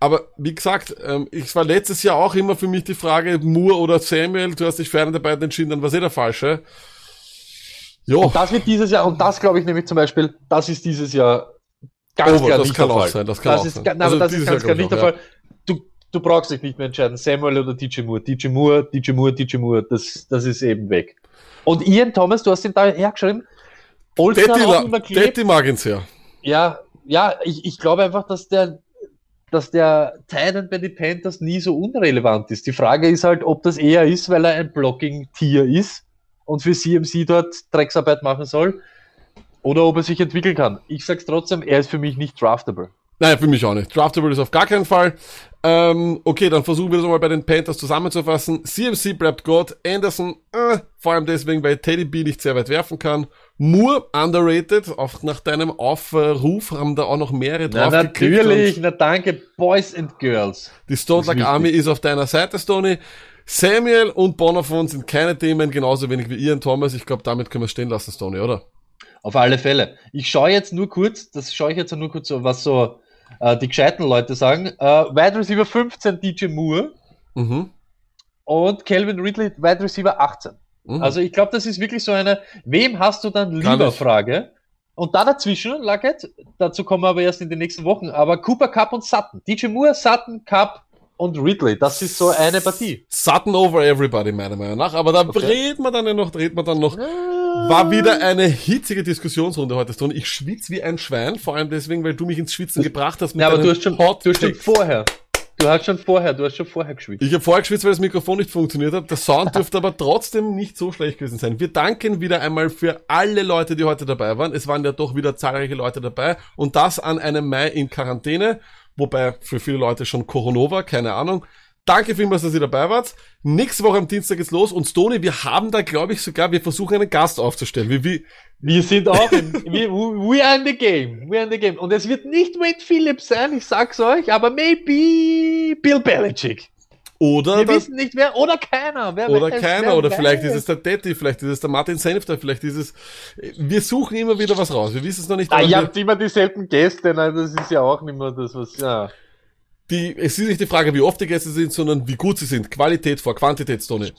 Aber wie gesagt, ähm, ich war letztes Jahr auch immer für mich die Frage, Moore oder Samuel, du hast dich für einen der beiden entschieden, dann war eh der falsche. Jo, Und das wird dieses Jahr, und das glaube ich nämlich zum Beispiel, das ist dieses Jahr ganz Oh, klar das nicht kann der auch Fall. sein, das kann auch ist, sein. Nein, Also das ist ganz klar nicht der ich Fall. Du, du brauchst dich nicht mehr entscheiden, Samuel oder DJ Moore. DJ Moore, DJ Moore, DJ Moore, das, das ist eben weg. Und Ian Thomas, du hast ihn da hergeschrieben, Olsen Detti, hat auch la- immer klebt. Detti mag ihn sehr. Ja, ja, ich, ich glaube einfach, dass der, dass der Titan bei den Panthers nie so unrelevant ist. Die Frage ist halt, ob das eher ist, weil er ein Blocking-Tier ist und für CMC dort Drecksarbeit machen soll, oder ob er sich entwickeln kann. Ich sag's trotzdem, er ist für mich nicht draftable. Nein, für mich auch nicht. Draftable ist auf gar keinen Fall. Ähm, okay, dann versuchen wir das mal bei den Panthers zusammenzufassen. CMC bleibt Gott. Anderson, äh, vor allem deswegen, weil Teddy B nicht sehr weit werfen kann. Moore, underrated. Auch nach deinem Aufruf haben da auch noch mehrere Na, drauf geklickt natürlich, na danke, Boys and Girls. Die Stone Luck. Army ist auf deiner Seite, Stoney. Samuel und Bonafon sind keine Themen, genauso wenig wie Ian Thomas. Ich glaube, damit können wir stehen lassen, Stoney, oder? Auf alle Fälle. Ich schaue jetzt nur kurz, das schaue ich jetzt nur kurz so, was so äh, die gescheiten Leute sagen. Äh, Wide Receiver 15 DJ Moore Mhm. und Calvin Ridley Wide Receiver 18. mhm. Also ich glaube, das ist wirklich so eine, wem hast du dann lieber. Frage? Und da dazwischen, Luckett, dazu kommen wir aber erst in den nächsten Wochen, aber Cooper Cup und Sutton. DJ Moore, Sutton, Cup und Ridley, das ist so eine Partie. Sutton over everybody, meiner Meinung nach. Aber da Okay. reden wir dann ja noch, reden wir dann noch. War wieder eine hitzige Diskussionsrunde heute, Stoney. Ich schwitze wie ein Schwein, vor allem deswegen, weil du mich ins Schwitzen gebracht hast. Ja, aber du hast schon, Hot du hast schon vorher. Du hast schon vorher, du hast schon vorher geschwitzt. Ich habe vorher geschwitzt, weil das Mikrofon nicht funktioniert hat. Der Sound dürfte aber trotzdem nicht so schlecht gewesen sein. Wir danken wieder einmal für alle Leute, die heute dabei waren. Es waren ja doch wieder zahlreiche Leute dabei. Und das an einem Mai in Quarantäne. Wobei für viele Leute schon Coronova, keine Ahnung. Danke vielmals, dass ihr dabei wart. Nächste Woche am Dienstag geht's los. Und Stony, wir haben da, glaube ich, sogar, wir versuchen einen Gast aufzustellen. Wie, wie, Wir sind auch in, wir, we are in the game. We are in the game. Und es wird nicht Wade Phillips sein, ich sag's euch, aber maybe Bill Belichick. Oder Wir wissen nicht wer, oder keiner. Wer oder weiß, keiner, wer oder weiß. vielleicht ist es der Detti, vielleicht ist es der Martin Senfter, vielleicht ist es, wir suchen immer wieder was raus. Wir wissen es noch nicht. Ah, ihr habt immer dieselben Gäste, nein, das ist ja auch nicht mehr das, was, ja. die, es ist nicht die Frage, wie oft die Gäste sind, sondern wie gut sie sind. Qualität vor Quantität, Tony.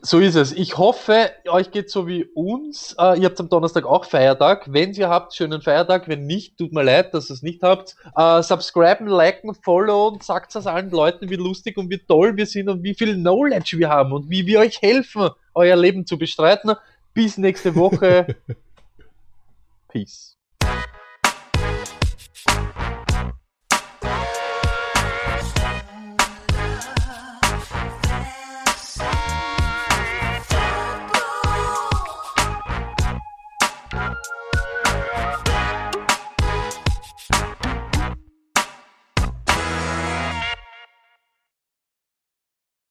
So ist es. Ich hoffe, euch geht so wie uns. Äh, ihr habt am Donnerstag auch Feiertag. Wenn ihr habt, schönen Feiertag. Wenn nicht, tut mir leid, dass ihr es nicht habt. Äh, subscriben, liken, followen, sagt es allen Leuten, wie lustig und wie toll wir sind und wie viel Knowledge wir haben und wie wir euch helfen, euer Leben zu bestreiten. Bis nächste Woche. Peace.